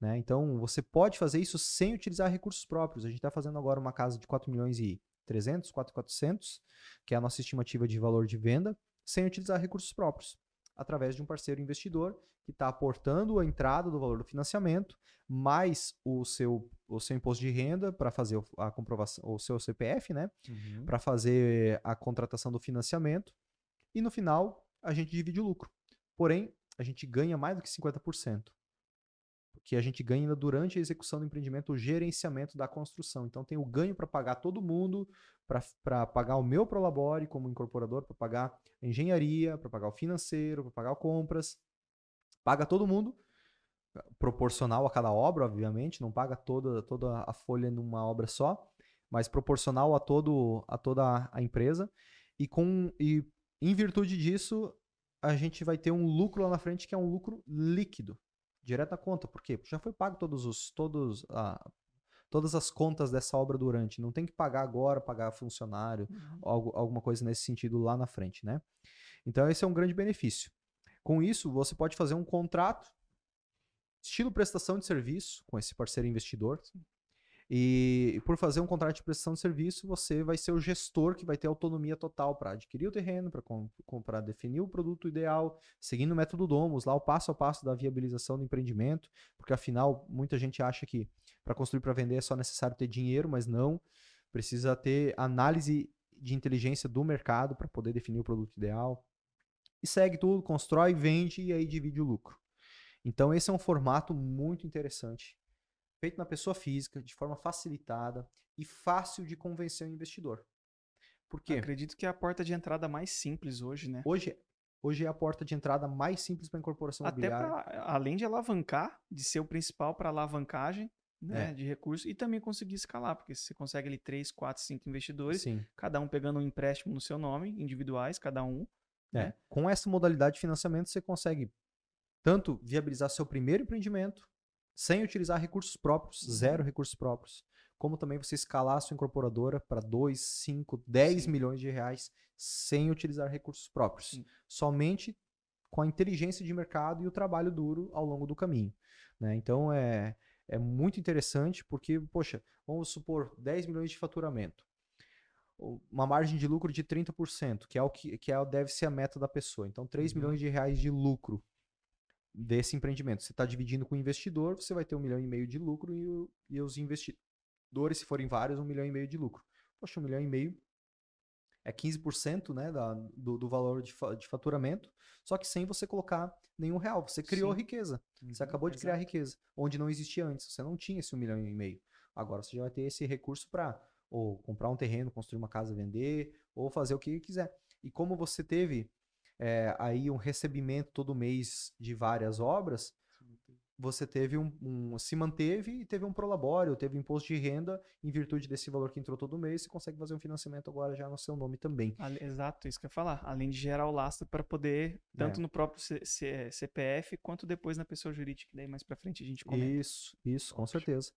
Né? Então, você pode fazer isso sem utilizar recursos próprios. A gente está fazendo agora uma casa de 4 milhões e 300, 4,400, que é a nossa estimativa de valor de venda, sem utilizar recursos próprios. Através de um parceiro investidor que está aportando a entrada do valor do financiamento, mais o seu, o seu imposto de renda para fazer a comprovação, o seu CPF, né? Uhum. Para fazer a contratação do financiamento. E no final, a gente divide o lucro. Porém, a gente ganha mais do que 50%. Porque a gente ganha ainda durante a execução do empreendimento o gerenciamento da construção. Então tem o ganho para pagar todo mundo, para pagar o meu Prolabore como incorporador, para pagar a engenharia, para pagar o financeiro, para pagar compras. Paga todo mundo, proporcional a cada obra, obviamente, não paga toda, toda a folha numa obra só, mas proporcional a, todo, a toda a empresa. E, com, e em virtude disso, a gente vai ter um lucro lá na frente que é um lucro líquido, direto na conta. Por quê? Porque já foi pago todos os, todos, ah, todas as contas dessa obra durante. Não tem que pagar agora, pagar funcionário, Uhum. algo, alguma coisa nesse sentido lá na frente, né? Então esse é um grande benefício. Com isso, você pode fazer um contrato estilo prestação de serviço com esse parceiro investidor. E, e por fazer um contrato de prestação de serviço, você vai ser o gestor que vai ter autonomia total para adquirir o terreno, para definir o produto ideal, seguindo o método Domus, lá o passo a passo da viabilização do empreendimento, porque afinal muita gente acha que para construir para vender é só necessário ter dinheiro, mas não. Precisa ter análise de inteligência do mercado para poder definir o produto ideal. E segue tudo, constrói, vende e aí divide o lucro. Então esse é um formato muito interessante, feito na pessoa física, de forma facilitada e fácil de convencer o investidor. Por quê? Acredito que é a porta de entrada mais simples hoje, né? Hoje, hoje é a porta de entrada mais simples para a incorporação Até imobiliária. pra, além de alavancar, de ser o principal para alavancagem né, É. de recursos e também conseguir escalar, porque se você consegue ali 3, 4, 5 investidores, Sim. cada um pegando um empréstimo no seu nome, individuais, cada um. É. né? Com essa modalidade de financiamento, você consegue tanto viabilizar seu primeiro empreendimento sem utilizar recursos próprios, Uhum. zero recursos próprios, como também você escalar a sua incorporadora para 2, 5, 10 Sim. milhões de reais sem utilizar recursos próprios. Sim. Somente com a inteligência de mercado e o trabalho duro ao longo do caminho. né? Então é, é muito interessante porque, poxa, vamos supor 10 milhões de faturamento uma margem de lucro de 30%, que é o que, que é, deve ser a meta da pessoa. Então, 3 Uhum. milhões de reais de lucro desse empreendimento. Você está dividindo com o investidor, você vai ter um milhão e meio de lucro e, o- e os investidores, se forem vários, um milhão e meio de lucro. Poxa, um milhão e meio é 15% né, da, do, do valor de, fa- de faturamento, só que sem você colocar nenhum real. Você criou Sim. riqueza. Você Uhum, acabou de criar exato. riqueza, onde não existia antes. Você não tinha esse um milhão e meio. Agora você já vai ter esse recurso para ou comprar um terreno, construir uma casa, vender, ou fazer o que quiser. E como você teve é, aí um recebimento todo mês de várias obras, você teve um, um- se manteve e teve um prolabório, teve imposto de renda em virtude desse valor que entrou todo mês, você consegue fazer um financiamento agora já no seu nome também. Exato, isso que eu ia falar. Além de gerar o lastro para poder, tanto É. no próprio C- C- CPF, quanto depois na pessoa jurídica, que daí mais para frente a gente comenta. Isso, isso, com certeza.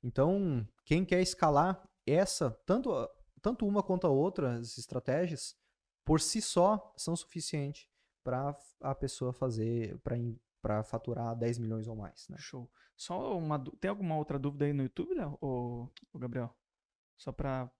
Então, quem quer escalar essa, tanto, tanto uma quanto a outra, as estratégias, por si só, são suficientes para a pessoa fazer, para faturar 10 milhões ou mais, né? Show. Só uma. Tem alguma outra dúvida aí no YouTube, Léo? Ô, ô, Gabriel? Só para.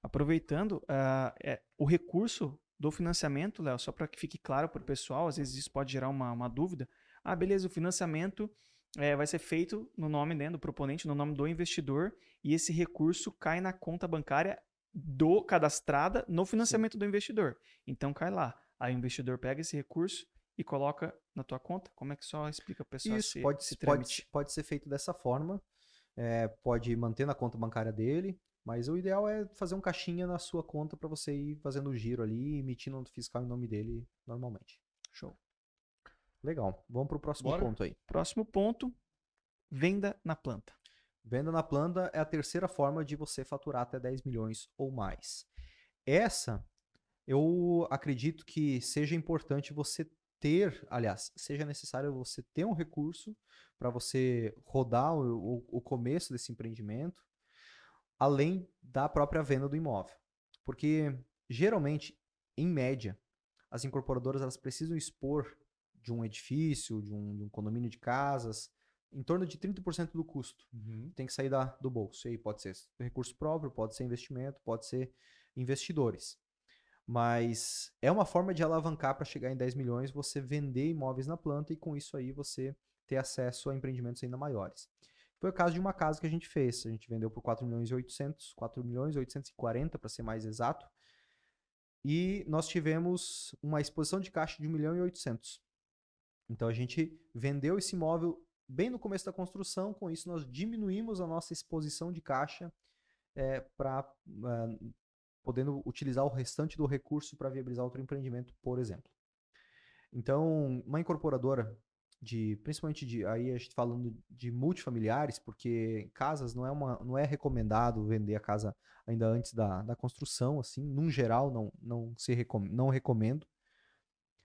Aproveitando, ah, é, o recurso do financiamento, Léo, só para que fique claro para o pessoal, às vezes isso pode gerar uma, uma dúvida. Ah, beleza, o financiamento é, vai ser feito no nome né, do proponente, no nome do investidor, e esse recurso cai na conta bancária do cadastrada no financiamento do investidor. Então cai lá. Aí o investidor pega esse recurso e coloca na tua conta. Como é que só explica para o pessoal Isso, esse, pode, esse pode, pode ser feito dessa forma, é, pode manter na conta bancária dele, mas o ideal é fazer um caixinha na sua conta para você ir fazendo o giro ali, emitindo nota fiscal em nome dele normalmente. Show. Legal, vamos para o próximo Bora? ponto aí. Próximo ponto: venda na planta. Venda na planta é a terceira forma de você faturar até 10 milhões ou mais. Essa, eu acredito que seja importante você ter, aliás, seja necessário você ter um recurso para você rodar o, o- começo desse empreendimento, além da própria venda do imóvel. Porque, geralmente, em média, as incorporadoras elas precisam expor de um edifício, de um, de um condomínio de casas, em torno de 30% do custo Uhum. tem que sair da, do bolso. E aí pode ser recurso próprio, pode ser investimento, pode ser investidores. Mas é uma forma de alavancar para chegar em 10 milhões, você vender imóveis na planta e com isso aí você ter acesso a empreendimentos ainda maiores. Foi o caso de uma casa que a gente fez. A gente vendeu por 4 milhões e 800, 4 milhões e 840 para ser mais exato. E nós tivemos uma exposição de caixa de 1 milhão e 800. Então a gente vendeu esse imóvel bem no começo da construção, com isso nós diminuímos a nossa exposição de caixa é, para uh, podendo utilizar o restante do recurso para viabilizar outro empreendimento, por exemplo. Então, uma incorporadora de, principalmente de, aí a gente falando de multifamiliares, porque casas não é uma, não é recomendado vender a casa ainda antes da, da construção, assim, num geral não, não se recom, não recomendo.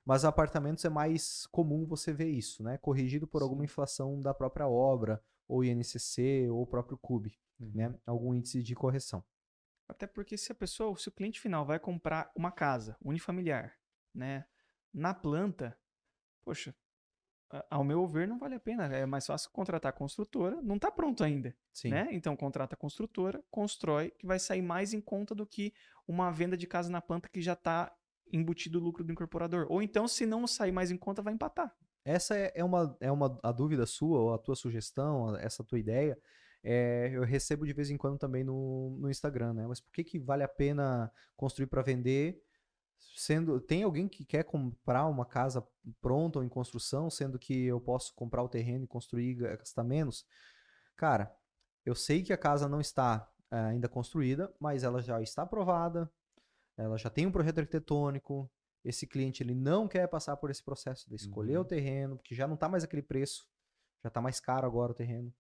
Mas apartamentos é mais comum você ver isso, né? Corrigido por Sim. alguma inflação da própria obra, ou INCC, ou o próprio CUB, uhum. né? Algum índice de correção. Até porque se a pessoa, se o cliente final vai comprar uma casa unifamiliar, né, na planta, poxa, ao meu ver não vale a pena. É mais fácil contratar a construtora, não está pronto ainda, Sim. né? Então contrata a construtora, constrói, que vai sair mais em conta do que uma venda de casa na planta que já está embutido o lucro do incorporador. Ou então, se não sair mais em conta, vai empatar. Essa é, é uma, é uma a dúvida sua, ou a tua sugestão, essa tua ideia é, eu recebo de vez em quando também no, no Instagram, né? Mas por que, que vale a pena construir para vender? Sendo, tem alguém que quer comprar uma casa pronta ou em construção, sendo que eu posso comprar o terreno e construir gastar menos? Cara, eu sei que a casa não está é, ainda construída, mas ela já está aprovada, ela já tem um projeto arquitetônico, esse cliente ele não quer passar por esse processo de escolher uhum. o terreno, porque já não está mais aquele preço, já está mais caro agora o terreno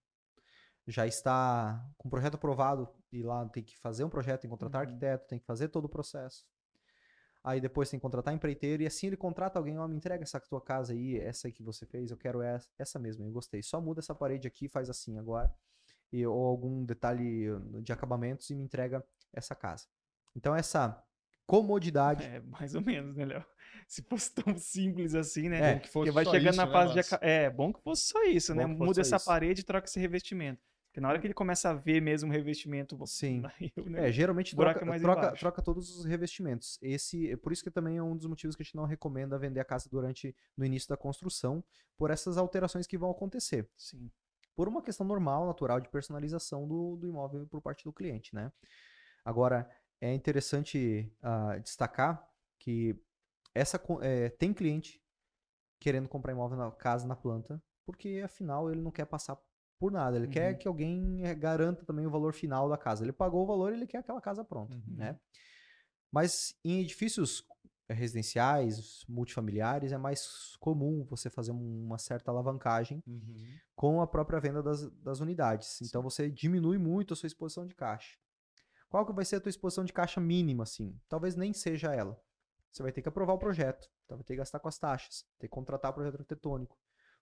já está com o projeto aprovado e lá tem que fazer um projeto, tem que contratar uhum. arquiteto, tem que fazer todo o processo. Aí depois tem que contratar empreiteiro e assim ele contrata alguém, ó, me entrega essa tua casa aí, essa aí que você fez, eu quero essa, essa mesma, eu gostei. Só muda essa parede aqui, faz assim agora. E, ou algum detalhe de acabamentos e me entrega essa casa. Então essa comodidade. É, mais ou menos, né, Léo? *laughs* Se fosse tão simples assim, né? É, que fosse Porque vai chegando isso, na fase né, de. É, bom que fosse só isso, né? bom né? Muda essa isso. parede e troca esse revestimento. Porque na hora que ele começa a ver mesmo o revestimento, sim. *laughs* Né, é, geralmente troca, é troca, troca, todos os revestimentos. Esse, é por isso que também é um dos motivos que a gente não recomenda vender a casa durante no início da construção, por essas alterações que vão acontecer. Sim. Por uma questão normal, natural de personalização do, do imóvel por parte do cliente, né? Agora, é interessante uh, destacar que essa é, tem cliente querendo comprar imóvel na casa na planta, porque afinal ele não quer passar por nada. Ele uhum. quer que alguém eh, garanta também o valor final da casa. Ele pagou o valor, ele quer aquela casa pronta, uhum. né? Mas em edifícios eh, residenciais, multifamiliares, é mais comum você fazer uma certa alavancagem uhum. com a própria venda das, das unidades. Sim. Então você diminui muito a sua exposição de caixa. Qual que vai ser a tua exposição de caixa mínima, assim? Talvez nem seja ela. Você vai ter que aprovar o projeto, então vai ter que gastar com as taxas, ter que contratar o projeto arquitetônico,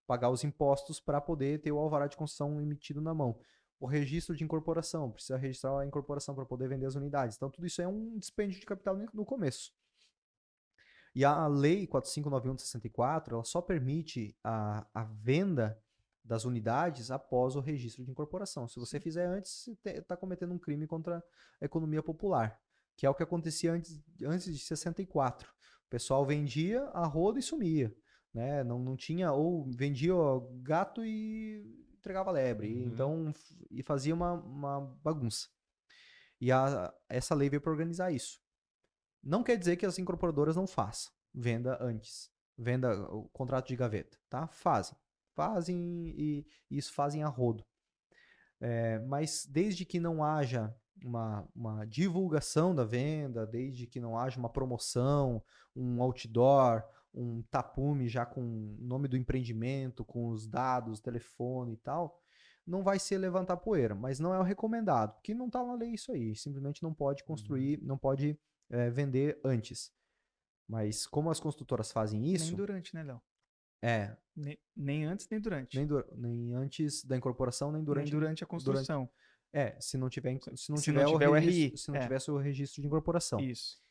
pagar os impostos para poder ter o alvará de construção emitido na mão. O registro de incorporação, precisa registrar a incorporação para poder vender as unidades. Então, tudo isso é um dispêndio de capital no começo. E a Lei 4591 de 64, ela só permite a, a venda das unidades após o registro de incorporação. Se você fizer antes, você está cometendo um crime contra a economia popular, que é o que acontecia antes, antes de 64. O pessoal vendia a roda e sumia né? Não, não tinha, ou vendia gato e entregava lebre, uhum. então e fazia uma, uma bagunça. E a, essa lei veio para organizar isso. Não quer dizer que as incorporadoras não façam venda antes, venda o contrato de gaveta, tá? Fazem, fazem e, e isso fazem a rodo. É, mas desde que não haja uma, uma divulgação da venda, desde que não haja uma promoção, um outdoor, um tapume já com o nome do empreendimento, com os dados, telefone e tal, não vai ser levantar poeira, mas não é o recomendado, porque não está na lei isso aí, simplesmente não pode construir, uhum. não pode é, vender antes. Mas como as construtoras fazem isso... Nem durante, né, Léo? É. Nem, nem, antes, nem durante. Nem, du nem, antes da incorporação, nem durante... Nem durante a construção. Durante, é, se não tiver, se não se tiver, não tiver o, registro, RI. Se não é. tivesse o registro de incorporação. Isso.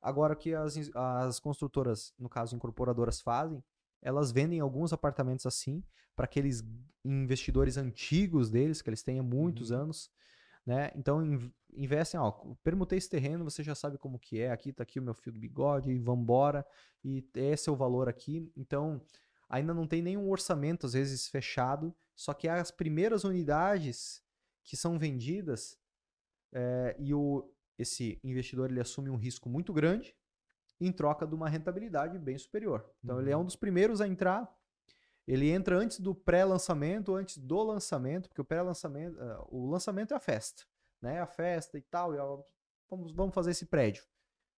Agora, o que as, as construtoras, no caso incorporadoras, fazem, elas vendem alguns apartamentos assim para aqueles investidores antigos deles, que eles têm há muitos uhum. anos, né? Então in- investem, ó, permutei esse terreno, você já sabe como que é, aqui tá aqui o meu fio do bigode, e vambora, e esse é o valor aqui. Então, ainda não tem nenhum orçamento, às vezes, fechado, só que as primeiras unidades que são vendidas, é, e o, esse investidor ele assume um risco muito grande em troca de uma rentabilidade bem superior. Então, ele é um dos primeiros a entrar, ele entra antes do pré-lançamento, antes do lançamento, porque o pré-lançamento, eh, o lançamento é a festa, né? A festa e tal, e ó, vamos, vamos fazer esse prédio.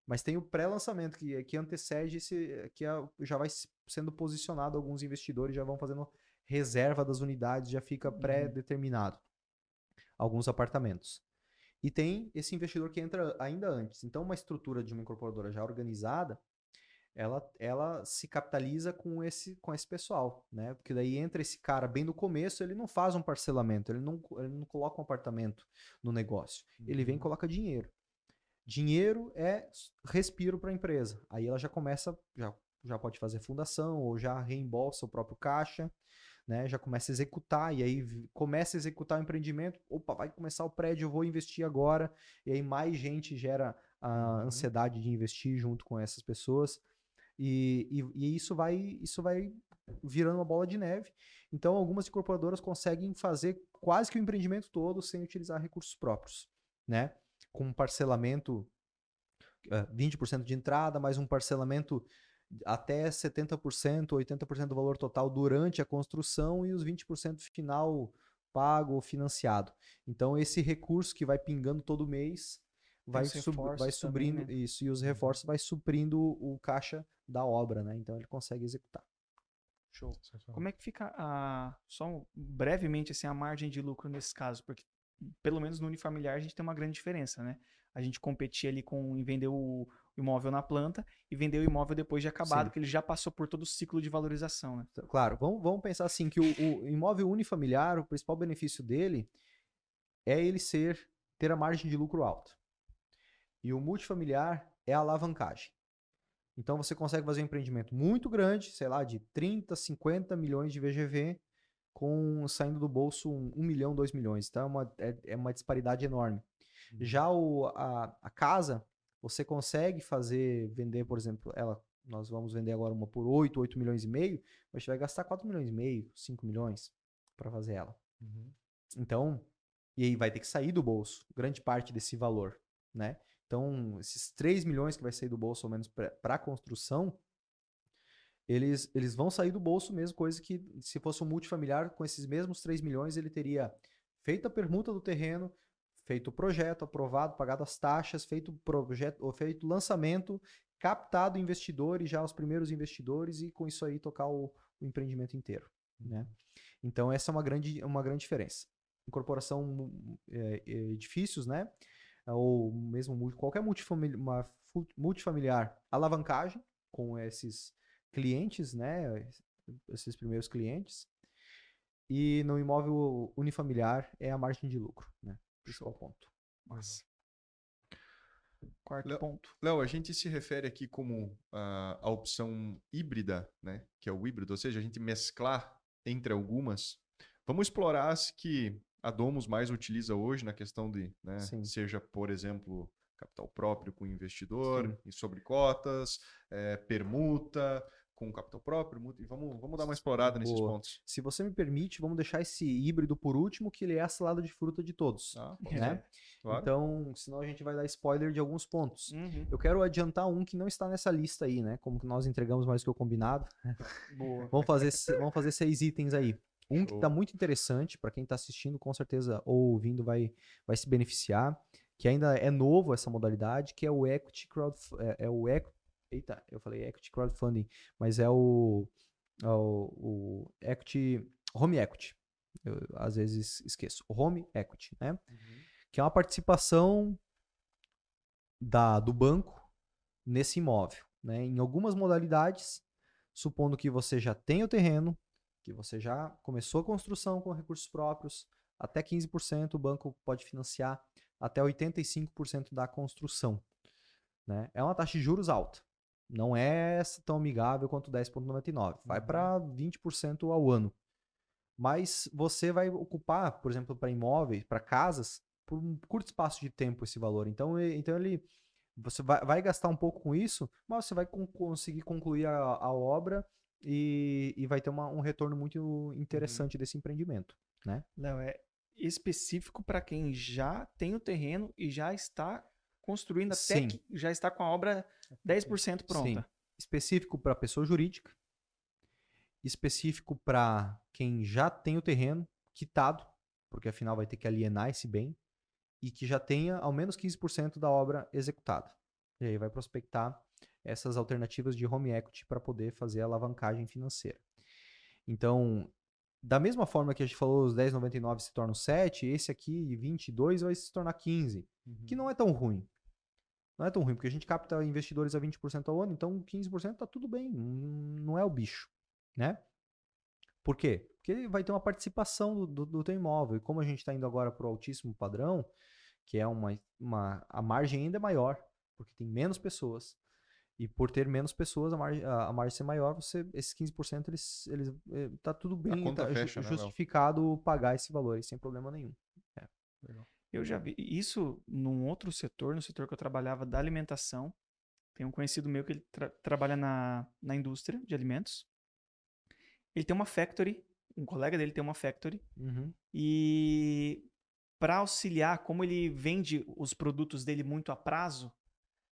Mas tem o pré-lançamento que, que antecede esse, que é- já vai se- sendo posicionado, alguns investidores já vão fazendo reserva das unidades, já fica Uhum. pré-determinado. Alguns apartamentos. E tem esse investidor que entra ainda antes. Então, uma estrutura de uma incorporadora já organizada, ela, ela se capitaliza com esse, com esse pessoal, né? Porque daí entra esse cara bem no começo, ele não faz um parcelamento, ele não, ele não coloca um apartamento no negócio. Ele vem e coloca dinheiro. Dinheiro é respiro para a empresa. Aí ela já começa, já, já pode fazer fundação ou já reembolsa o próprio caixa, né? Já começa a executar e aí começa a executar o empreendimento. Opa, vai começar o prédio, eu vou investir agora. E aí mais gente gera a ansiedade de investir junto com essas pessoas. E, e, e isso vai isso vai virando uma bola de neve. Então, algumas incorporadoras conseguem fazer quase que o empreendimento todo sem utilizar recursos próprios, né? Com um parcelamento, eh, 20% de entrada, mais um parcelamento até 70%, 80% do valor total durante a construção e os 20% final pago ou financiado. Então, esse recurso que vai pingando todo mês vai, sub- vai também, né? isso, e os reforços vai suprindo o caixa da obra, né? Então ele consegue executar. Show. Como é que fica a. Só um- brevemente assim, a margem de lucro nesse caso? Porque, pelo menos no unifamiliar, a gente tem uma grande diferença, né? A gente competir ali com em vender o imóvel na planta e vender o imóvel depois de acabado, Sim. que ele já passou por todo o ciclo de valorização, né? Então, Claro, vamos, vamos pensar assim que o, o imóvel unifamiliar, o principal benefício dele é ele ser ter a margem de lucro alta. E o multifamiliar é a alavancagem. Então você consegue fazer um empreendimento muito grande, sei lá, de 30, 50 milhões de VGV, com saindo do bolso um, 1 milhão, 2 milhões. Então é uma, é, é uma disparidade enorme. Já o, a, a casa, você consegue fazer, vender, por exemplo, ela, nós vamos vender agora uma por 8, 8 milhões e meio, mas você vai gastar 4 milhões e meio, 5 milhões para fazer ela. Então, e aí vai ter que sair do bolso grande parte desse valor, né? Então, esses 3 milhões que vai sair do bolso, ao menos para a construção, eles, eles vão sair do bolso mesmo, coisa que se fosse um multifamiliar, com esses mesmos 3 milhões, ele teria feito a permuta do terreno, feito o projeto, aprovado, pagado as taxas, feito o projeto, ou feito lançamento, captado investidores, já os primeiros investidores, e com isso aí tocar o, o empreendimento inteiro. Né? Então, essa é uma grande, uma grande diferença. Incorporação, é, é, edifícios, né? Ou mesmo qualquer multifamili- uma fu- multifamiliar, alavancagem com esses clientes, né? Esses primeiros clientes. E no imóvel unifamiliar é a margem de lucro, né? Principal ponto. Massa. Quarto Léo- ponto. Léo, a gente se refere aqui como ah, a opção híbrida, né? Que é o híbrido, ou seja, a gente mesclar entre algumas. Vamos explorar as que a Domus mais utiliza hoje na questão de, né? Seja, por exemplo, capital próprio com investidor Sim. e sobre cotas, eh, permuta com capital próprio, e vamos, vamos dar uma explorada nesses Boa. pontos. Se você me permite, vamos deixar esse híbrido por último, que ele é a salada de fruta de todos. Ah, né? claro. Então, senão a gente vai dar spoiler de alguns pontos. Uhum. Eu quero adiantar um que não está nessa lista aí, né? Como que nós entregamos mais do que o combinado. *laughs* Boa. Vamos fazer, vamos fazer seis itens aí. Um que está muito interessante, para quem está assistindo, com certeza, ou ouvindo, vai, vai se beneficiar, que ainda é novo essa modalidade, que é o Equity Crowd, é, é o equ, Eita, eu falei Equity Crowdfunding, mas é o, é o, o Equity, Home Equity. Eu, às vezes esqueço. Home Equity, né? Que é uma participação da, do banco nesse imóvel, né? Em algumas modalidades, supondo que você já tem o terreno, que você já começou a construção com recursos próprios, até 15% o banco pode financiar até 85% da construção. Né? É uma taxa de juros alta. Não é tão amigável quanto 10,99. Vai Uhum. para 20% ao ano. Mas você vai ocupar, por exemplo, para imóveis, para casas, por um curto espaço de tempo esse valor. Então, então ele você vai, vai gastar um pouco com isso, mas você vai con- conseguir concluir a, a obra e, e vai ter uma- um retorno muito interessante desse empreendimento. Léo, é específico para quem já tem o terreno e já está construindo, até Sim. que já está com a obra 10% pronta. Sim. Específico para pessoa jurídica, específico para quem já tem o terreno quitado, porque afinal vai ter que alienar esse bem, e que já tenha ao menos 15% da obra executada. E aí vai prospectar essas alternativas de home equity para poder fazer a alavancagem financeira. Então, da mesma forma que a gente falou, os 10,99 se tornam 7, esse aqui, 22, vai se tornar 15 que não é tão ruim. Não é tão ruim, porque a gente capta investidores a 20% ao ano, então 15% tá tudo bem, não não é o bicho, né? Por quê? Porque vai ter uma participação do, do, do teu imóvel, e como a gente está indo agora para o altíssimo padrão, que é uma, uma, a margem ainda é maior, porque tem menos pessoas, e por ter menos pessoas, a margem, a, a margem ser maior, você, esses 15% eles, eles eh, tá tudo bem, conta tá ju- né, justificado pagar esse valor aí sem problema nenhum. Eu já vi isso num outro setor, no setor que eu trabalhava da alimentação. Tem um conhecido meu que ele tra- trabalha na, na indústria de alimentos. Ele tem uma factory, um colega dele tem uma factory, Uhum. e para auxiliar, como ele vende os produtos dele muito a prazo,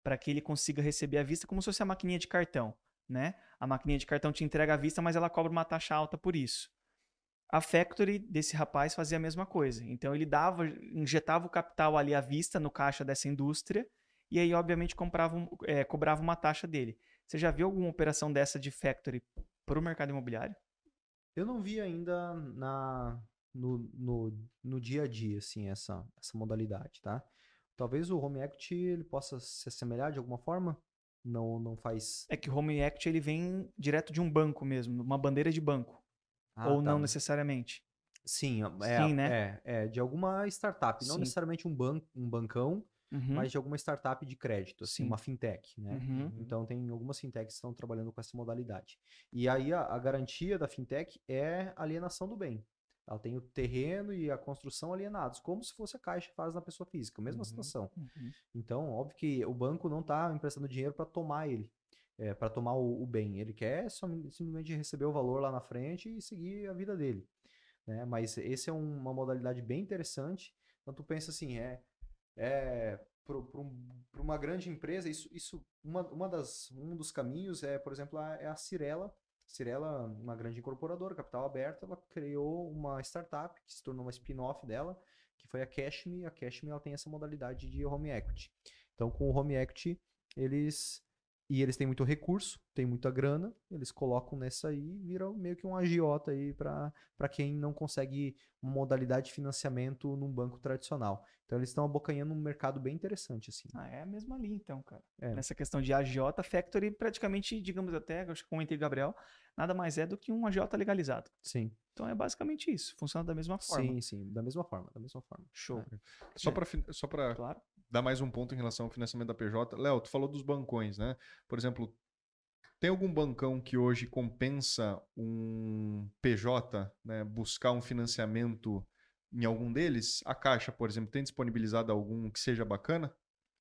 para que ele consiga receber à vista, como se fosse a maquininha de cartão, né? A maquininha de cartão te entrega à vista, mas ela cobra uma taxa alta por isso. A factory desse rapaz fazia a mesma coisa. Então ele dava, injetava o capital ali à vista no caixa dessa indústria e aí obviamente comprava, eh, cobrava uma taxa dele. Você já viu alguma operação dessa de factory para o mercado imobiliário? Eu não vi ainda na, no, no, no dia a dia, assim, essa, essa modalidade, tá? Talvez o home equity ele possa se assemelhar de alguma forma. Não, não faz. É que o Home Equity ele vem direto de um banco mesmo, uma bandeira de banco. Ah, ou tá. não necessariamente. Sim, é, Sim, né? é, é de alguma startup. Não Sim. necessariamente um, ban um bancão, Uhum, mas de alguma startup de crédito, assim, Sim. uma fintech, né? uhum. Então tem algumas fintechs que estão trabalhando com essa modalidade. E aí a, a garantia da fintech é a alienação do bem. Ela tem o terreno e a construção alienados, como se fosse a caixa faz na pessoa física, mesma Uhum. situação. Uhum. Então, óbvio que o banco não está emprestando dinheiro para tomar ele, para tomar o, o bem. Ele quer simplesmente receber o valor lá na frente e seguir a vida dele. Né? Mas esse é um- uma modalidade bem interessante. Então, tu pensa assim, é, é para uma grande empresa, isso, isso uma, uma das, um dos caminhos é, por exemplo, a, é a Cirela. Cirela, uma grande incorporadora, capital aberto, ela criou uma startup que se tornou uma spin-off dela, que foi a Cashme. A Cashme ela tem essa modalidade de home equity. Então, com o home equity, eles e eles têm muito recurso, têm muita grana, eles colocam nessa aí e viram meio que um agiota aí para quem não consegue uma modalidade de financiamento num banco tradicional. Então eles estão abocanhando um mercado bem interessante assim. Ah, é a mesma linha então, cara. É. Nessa questão de agiota, factory praticamente, digamos até, acho que comentei com o Gabriel, nada mais é do que um agiota legalizado. Sim, Então é basicamente isso, funciona da mesma forma. sim, sim, da mesma forma, da mesma forma. Show. Só É. para só para Claro. dar mais um ponto em relação ao financiamento da PJ. Léo, tu falou dos bancões, né? Por exemplo, tem algum bancão que hoje compensa um PJ, né, buscar um financiamento em algum deles? A Caixa, por exemplo, tem disponibilizado algum que seja bacana?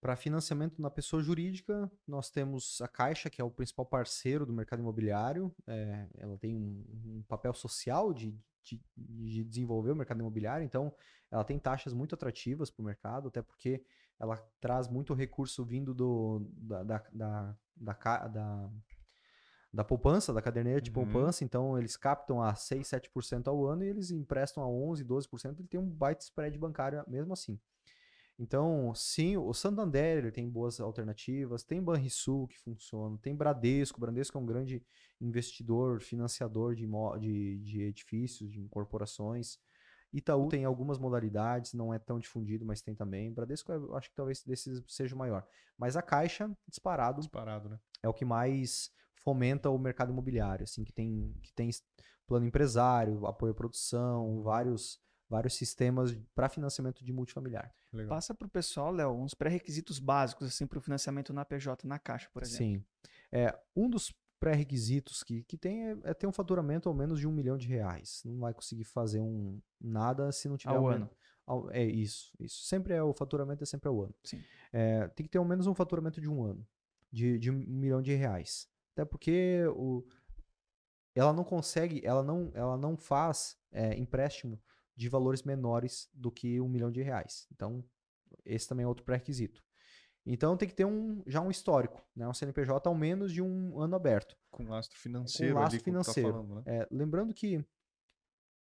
Para financiamento na pessoa jurídica, nós temos a Caixa, que é o principal parceiro do mercado imobiliário. É, ela tem um, um papel social de, de, de desenvolver o mercado imobiliário, então ela tem taxas muito atrativas para o mercado, até porque ela traz muito recurso vindo do, da, da, da, da, da, poupança, da caderneta de Uhum. poupança, então eles captam a 6, 7% ao ano e eles emprestam a 11, 12%, ele tem um baita spread bancário mesmo assim. Então, sim, o Santander ele tem boas alternativas, tem Banrisul que funciona, tem Bradesco, o Bradesco é um grande investidor, financiador de, de, de edifícios, de incorporações. Itaú tem algumas modalidades, não é tão difundido, mas tem também. Bradesco, eu acho que talvez desses seja o maior. Mas a Caixa, disparado, Disparado, né? é o que mais fomenta o mercado imobiliário, assim, que tem, que tem plano empresário, apoio à produção, vários, vários sistemas para financiamento de multifamiliar. Legal. Passa pro pessoal, Léo, uns pré-requisitos básicos assim para o financiamento na PJ na Caixa, por exemplo. Sim. É, um dos pré-requisitos que, que tem é, é ter um faturamento ao menos de um milhão de reais. Não vai conseguir fazer um nada se não tiver Ao ao ano. ao- É isso, isso. Sempre é o faturamento é sempre ao ano. Sim. É, tem que ter ao menos um faturamento de um ano, de, de um milhão de reais. Até porque o, ela não consegue, ela não, ela não faz é, empréstimo de valores menores do que um milhão de reais. Então, esse também é outro pré-requisito. Então tem que ter um, já um histórico, né? um CNPJ ao menos de um ano aberto. Com lastro financeiro lastro ali, tá financeiro. falando, né? É, lembrando que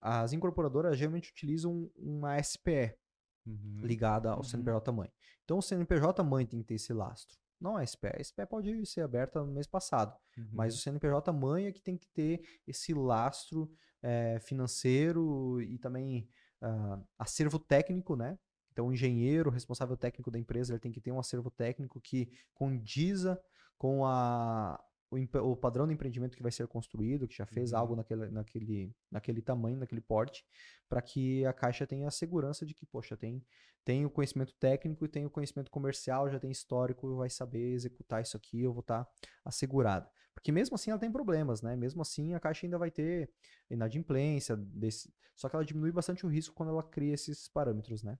as incorporadoras geralmente utilizam uma SPE Uhum. ligada ao Uhum. CNPJ mãe. Então o CNPJ mãe tem que ter esse lastro. Não a SPE. A SPE pode ser aberta no mês passado, Uhum. mas o CNPJ mãe é que tem que ter esse lastro eh, financeiro e também ah, acervo técnico, né? Então o engenheiro, o responsável técnico da empresa, ele tem que ter um acervo técnico que condiza com a, o, o padrão de empreendimento que vai ser construído, que já fez Uhum. algo naquele, naquele, naquele tamanho, naquele porte, para que a Caixa tenha a segurança de que, poxa, tem, tem o conhecimento técnico e tem o conhecimento comercial, já tem histórico, vai saber executar isso aqui, eu vou estar assegurada. Porque mesmo assim ela tem problemas, né? Mesmo assim a Caixa ainda vai ter inadimplência, desse... só que ela diminui bastante o risco quando ela cria esses parâmetros, né?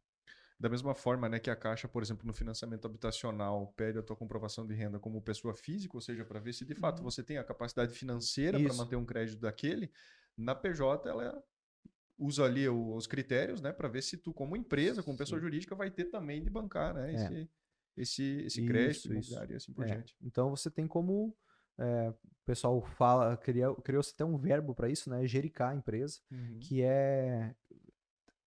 Da mesma forma, né, que a Caixa, por exemplo, no financiamento habitacional, pede a tua comprovação de renda como pessoa física, ou seja, para ver se de fato Uhum. você tem a capacidade financeira para manter um crédito daquele. Na PJ, ela usa ali os critérios, né, para ver se tu, como empresa, como pessoa Sim. jurídica, vai ter também de bancar, né, É. esse, esse, esse crédito isso. imobiliário e assim por É, diante. Então você tem como. é, o pessoal fala, criou-se até um verbo para isso, né? Jericar a empresa, Uhum. que é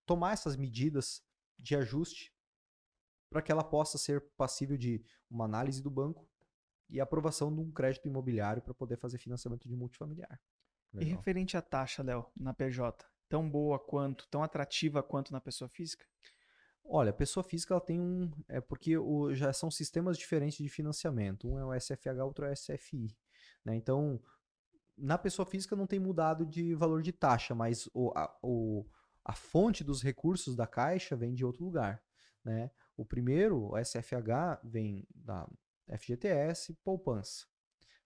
tomar essas medidas de ajuste para que ela possa ser passível de uma análise do banco e aprovação de um crédito imobiliário para poder fazer financiamento de multifamiliar. E Legal. referente à taxa, Léo, na PJ, tão boa quanto, tão atrativa quanto na pessoa física? Olha, a pessoa física ela tem um. É porque o, já são sistemas diferentes de financiamento. Um é o SFH, outro é o SFI. né? Então, na pessoa física não tem mudado de valor de taxa, mas o, a, o- a fonte dos recursos da Caixa vem de outro lugar. Né? O primeiro, o SFH, vem da FGTS, poupança.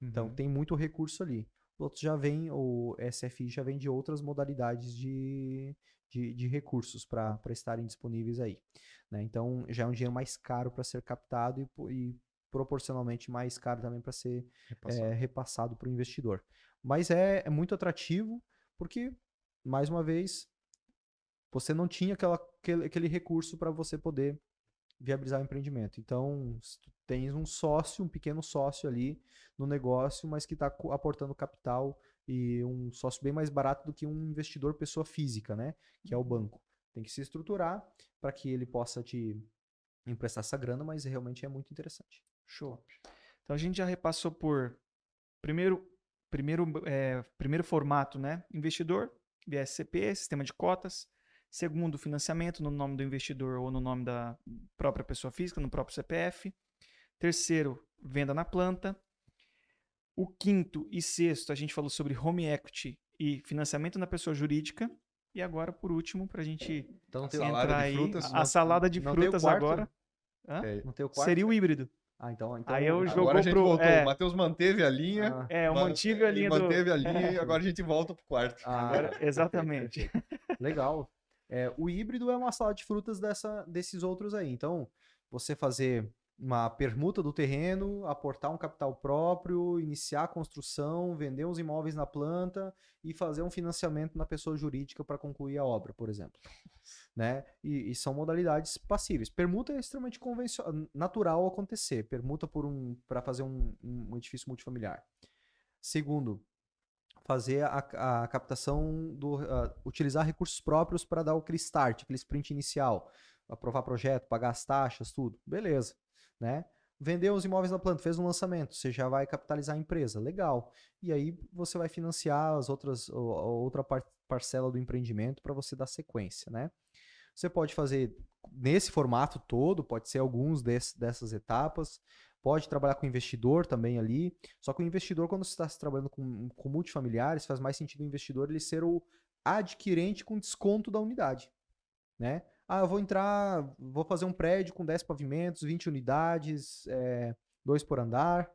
Então Uhum. tem muito recurso ali. O outro já vem, o SFI já vem de outras modalidades de, de, de recursos para estarem disponíveis aí. né? Então já é um dinheiro mais caro para ser captado e, e proporcionalmente mais caro também para ser Repassado. é, repassado para o investidor. Mas é, é muito atrativo porque, mais uma vez, você não tinha aquela, aquele, aquele recurso para você poder viabilizar o empreendimento. Então, tens um sócio, um pequeno sócio ali no negócio, mas que está aportando capital e um sócio bem mais barato do que um investidor pessoa física, né? Que é o banco. Tem que se estruturar para que ele possa te emprestar essa grana, mas realmente é muito interessante. Show. Então a gente já repassou por primeiro, primeiro, é, primeiro formato, né? Investidor, via SCP, sistema de cotas. Segundo, financiamento no nome do investidor ou no nome da própria pessoa física, no próprio CPF. Terceiro, venda na planta. O quinto e sexto, a gente falou sobre home equity e financiamento na pessoa jurídica. E agora, por último, para a gente Então tem, entrar aí, frutas, a, não- salada de frutas agora. É, não tem o quarto? Seria o híbrido. Ah, então, então Aí eu agora- jogou a gente pro- voltou. é. O Matheus manteve a linha. Ah, É, eu mantive a ele linha do... manteve a *laughs* linha e agora a gente volta pro quarto. ah, Agora- exatamente. *laughs* Legal. É, o híbrido é uma salada de frutas dessa, desses outros aí. Então, você fazer uma permuta do terreno, aportar um capital próprio, iniciar a construção, vender os imóveis na planta e fazer um financiamento na pessoa jurídica para concluir a obra, por exemplo. Né? E, e são modalidades passíveis. Permuta é extremamente convencional, natural acontecer. Permuta por um para fazer um, um edifício multifamiliar. Segundo, fazer a, a captação do ah, utilizar recursos próprios para dar aquele start, aquele sprint inicial, aprovar projeto, pagar as taxas, tudo. Beleza, né? Vendeu os imóveis na planta, fez um lançamento, você já vai capitalizar a empresa, legal. E aí você vai financiar as outras a outra par- parcela do empreendimento para você dar sequência, né? Você pode fazer nesse formato todo, pode ser alguns desse- dessas etapas, pode trabalhar com investidor também ali. Só que o investidor, quando você está trabalhando com, com multifamiliares, faz mais sentido o investidor ele ser o adquirente com desconto da unidade, né? Ah, eu vou entrar, vou fazer um prédio com 10 pavimentos, 20 unidades, é, dois por andar,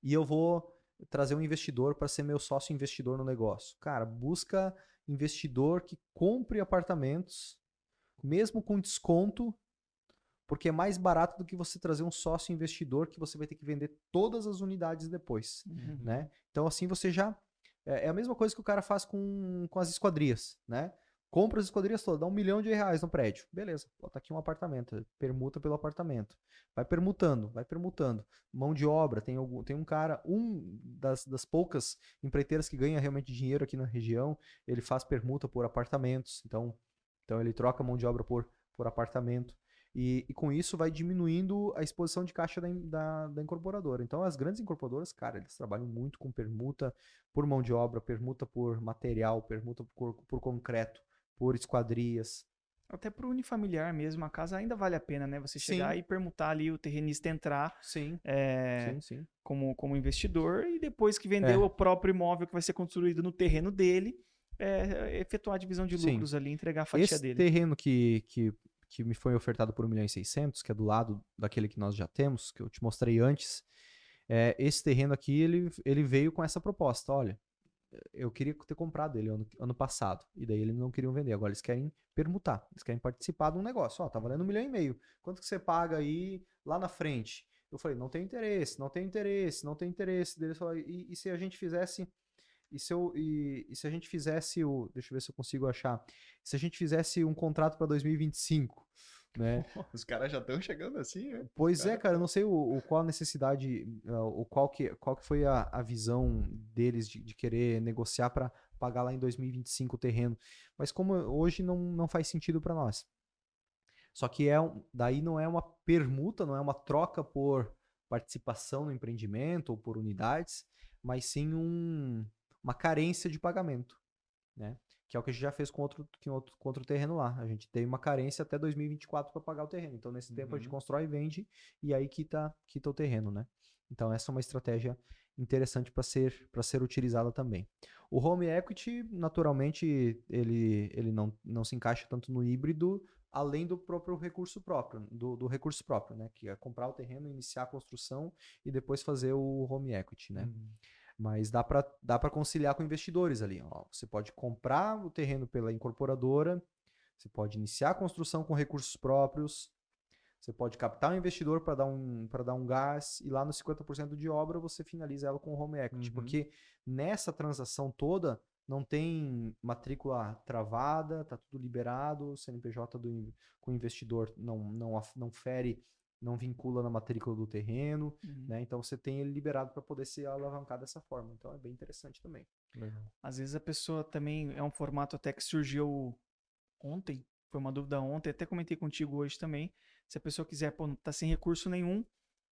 e eu vou trazer um investidor para ser meu sócio investidor no negócio. Cara, busca investidor que compre apartamentos mesmo com desconto, porque é mais barato do que você trazer um sócio investidor que você vai ter que vender todas as unidades depois, Uhum. né? Então assim você já é é a mesma coisa que o cara faz com, com as esquadrias, né? Compra as esquadrias todas, dá um milhão de reais no prédio. Beleza, bota aqui um apartamento, permuta pelo apartamento. Vai permutando, vai permutando. Mão de obra, tem, algum, tem um cara, um das, das poucas empreiteiras que ganha realmente dinheiro aqui na região, ele faz permuta por apartamentos. Então, então ele troca mão de obra por, por apartamento. E, e com isso vai diminuindo a exposição de caixa da, da, da incorporadora. Então as grandes incorporadoras, cara, eles trabalham muito com permuta por mão de obra, permuta por material, permuta por, por concreto, por esquadrias. Até pro unifamiliar mesmo, a casa ainda vale a pena, né? Você chegar Sim. e permutar ali, o terrenista entrar Sim, é, sim, sim. como, como investidor e depois que vendeu É. o próprio imóvel que vai ser construído no terreno dele, é, efetuar a divisão de Sim. lucros ali, entregar a fatia Esse dele. terreno que, que, que me foi ofertado por 1 milhão e 600, que é do lado daquele que nós já temos, que eu te mostrei antes, é, esse terreno aqui, ele, ele veio com essa proposta, olha, eu queria ter comprado ele ano, ano passado, e daí eles não queriam vender, agora eles querem permutar, eles querem participar de um negócio, ó, tá valendo um milhão e meio, quanto que você paga aí lá na frente? Eu falei, não tem interesse, não tem interesse, não tem interesse. Falaram, e, e se a gente fizesse e se, eu, e, e se a gente fizesse o. Deixa eu ver se eu consigo achar. Se a gente fizesse um contrato para 2025, né? *laughs* Os caras já estão chegando assim, né? Pois é, cara, eu não sei o, o qual a necessidade, ah, o qual que, qual que foi a, a visão deles de, de querer negociar para pagar lá em 2025 o terreno. Mas como hoje não, não faz sentido para nós. Só que é daí não é uma permuta, não é uma troca por participação no empreendimento ou por unidades, mas sim um, uma carência de pagamento, né? Que é o que a gente já fez com outro, com outro, com outro terreno lá. A gente tem uma carência até 2024 para pagar o terreno. Então, nesse tempo, a gente Uhum. constrói e vende, e aí quita, quita o terreno, né? Então, essa é uma estratégia interessante para ser, pra ser utilizada também. O home equity, naturalmente, ele, ele não, não se encaixa tanto no híbrido, além do próprio recurso próprio, do, do recurso próprio, né? Que é comprar o terreno, iniciar a construção e depois fazer o home equity, né? Mas dá para dá para conciliar com investidores ali. Ó. Você pode comprar o terreno pela incorporadora, você pode iniciar a construção com recursos próprios, você pode captar um investidor para dar um para dar um gás e lá no 50% de obra você finaliza ela com o home equity, Uhum. porque nessa transação toda não tem matrícula travada, tá tudo liberado, o CNPJ do com o investidor não não não fere, não vincula na matrícula do terreno Uhum. né? Então você tem ele liberado para poder ser alavancado dessa forma. Então é bem interessante também. Às vezes a pessoa também é um formato até que surgiu ontem, foi uma dúvida ontem, até comentei contigo hoje também. Se a pessoa quiser, pô, tá sem recurso nenhum,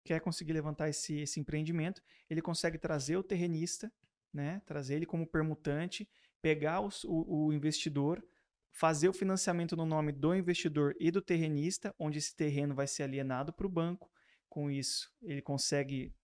quer conseguir levantar esse, esse empreendimento, ele consegue trazer o terrenista, né? Trazer ele como permutante, pegar os- o, o investidor, fazer o financiamento no nome do investidor e do terrenista, onde esse terreno vai ser alienado para o banco. Com isso, ele consegue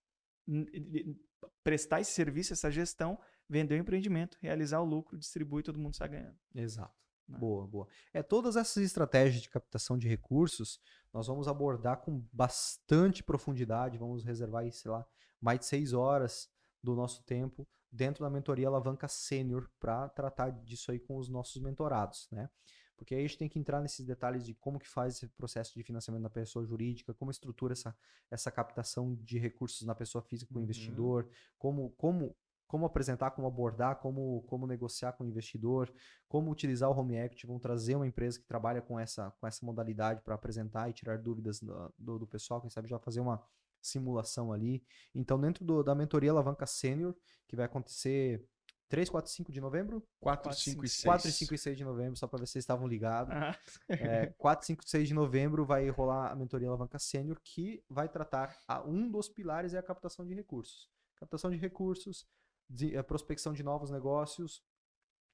prestar esse serviço, essa gestão, vender o empreendimento, realizar o lucro, distribuir, todo mundo sai ganhando. Exato. Né? Boa, boa. É, todas essas estratégias de captação de recursos, nós vamos abordar com bastante profundidade, vamos reservar aí, sei lá, mais de seis horas do nosso tempo dentro da mentoria Alavanca Sênior para tratar disso aí com os nossos mentorados, né? Porque aí a gente tem que entrar nesses detalhes de como que faz esse processo de financiamento da pessoa jurídica, como estrutura essa, essa captação de recursos na pessoa física com o Uhum. investidor, como, como, como apresentar, como abordar, como, como negociar com o investidor, como utilizar o Home Equity, vão trazer uma empresa que trabalha com essa, com essa modalidade para apresentar e tirar dúvidas do, do, do pessoal, quem sabe já fazer uma simulação ali. Então, dentro do- da mentoria Alavanca Sênior, que vai acontecer 3, 4, 5 de novembro? 4, 5 e 6. 4, 5 e 6 de novembro, só para ver se vocês estavam ligados. Ah, É, 4, 5 e 6 de novembro vai rolar a mentoria Alavanca Sênior, que vai tratar a, um dos pilares é a captação de recursos. Captação de recursos, de- a prospecção de novos negócios,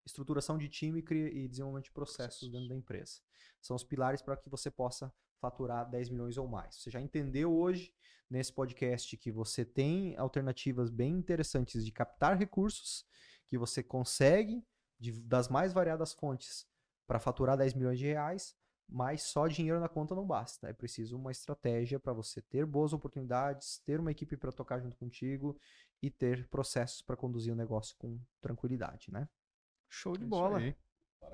estruturação de time e e desenvolvimento de processos dentro da empresa. São os pilares para que você possa faturar 10 milhões ou mais. Você já entendeu hoje nesse podcast que você tem alternativas bem interessantes de captar recursos, que você consegue de- das mais variadas fontes para faturar 10 milhões de reais, mas só dinheiro na conta não basta. É preciso uma estratégia para você ter boas oportunidades, ter uma equipe para tocar junto contigo e ter processos para conduzir o negócio com tranquilidade, né? show de É isso bola. aí.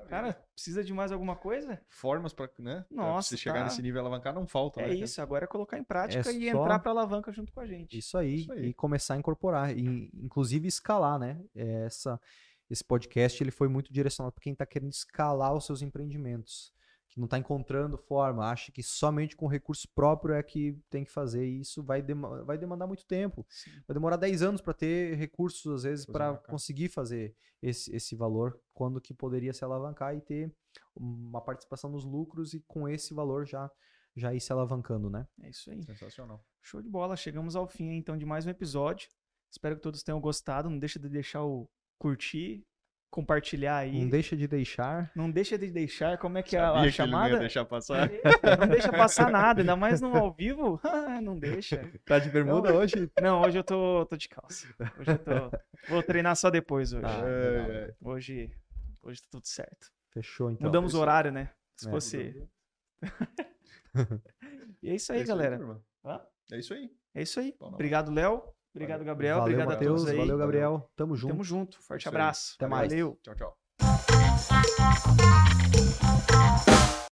Cara, precisa de mais alguma coisa? Formas para, né? pra Nossa, você chegar tá. nesse nível e alavancar não falta, É né? cara? isso, agora é colocar em prática É e só- entrar pra alavanca junto com a gente. Isso aí, Isso aí. e começar a incorporar, e inclusive escalar, né? É, Essa, esse podcast ele foi muito direcionado para quem está querendo escalar os seus empreendimentos, que não está encontrando forma, acha que somente com recurso próprio é que tem que fazer, e isso vai, dema- vai demandar muito tempo. Sim. Vai demorar 10 anos para ter recursos, às vezes, para conseguir fazer esse, esse valor, quando que poderia se alavancar e ter uma participação nos lucros e com esse valor já, já ir se alavancando, né? É isso aí. Sensacional. Show de bola. Chegamos ao fim então de mais um episódio. Espero que todos tenham gostado. Não deixa de deixar o curtir, compartilhar aí. Não deixa de deixar. Não deixa de deixar. Como é que é a, Sabia a que não chamada? deixar passar. Não deixa passar nada, ainda mais no ao vivo. *laughs* não deixa. Tá de bermuda hoje? Não, hoje eu tô, tô de calça. Hoje eu tô. Vou treinar só depois hoje. Ah, É, é. Hoje, hoje tá tudo certo. Fechou, então. Mudamos o isso- horário, né? Se É. fosse. *laughs* e é isso aí, É isso galera. Hã? É isso aí. É isso aí. Obrigado, Léo. Obrigado. Gabriel. valeu, Obrigado a Matheus. todos aí. Valeu, Gabriel. Tamo junto. Tamo junto. Forte Isso aí. abraço. Até mais. Valeu. Tchau, tchau.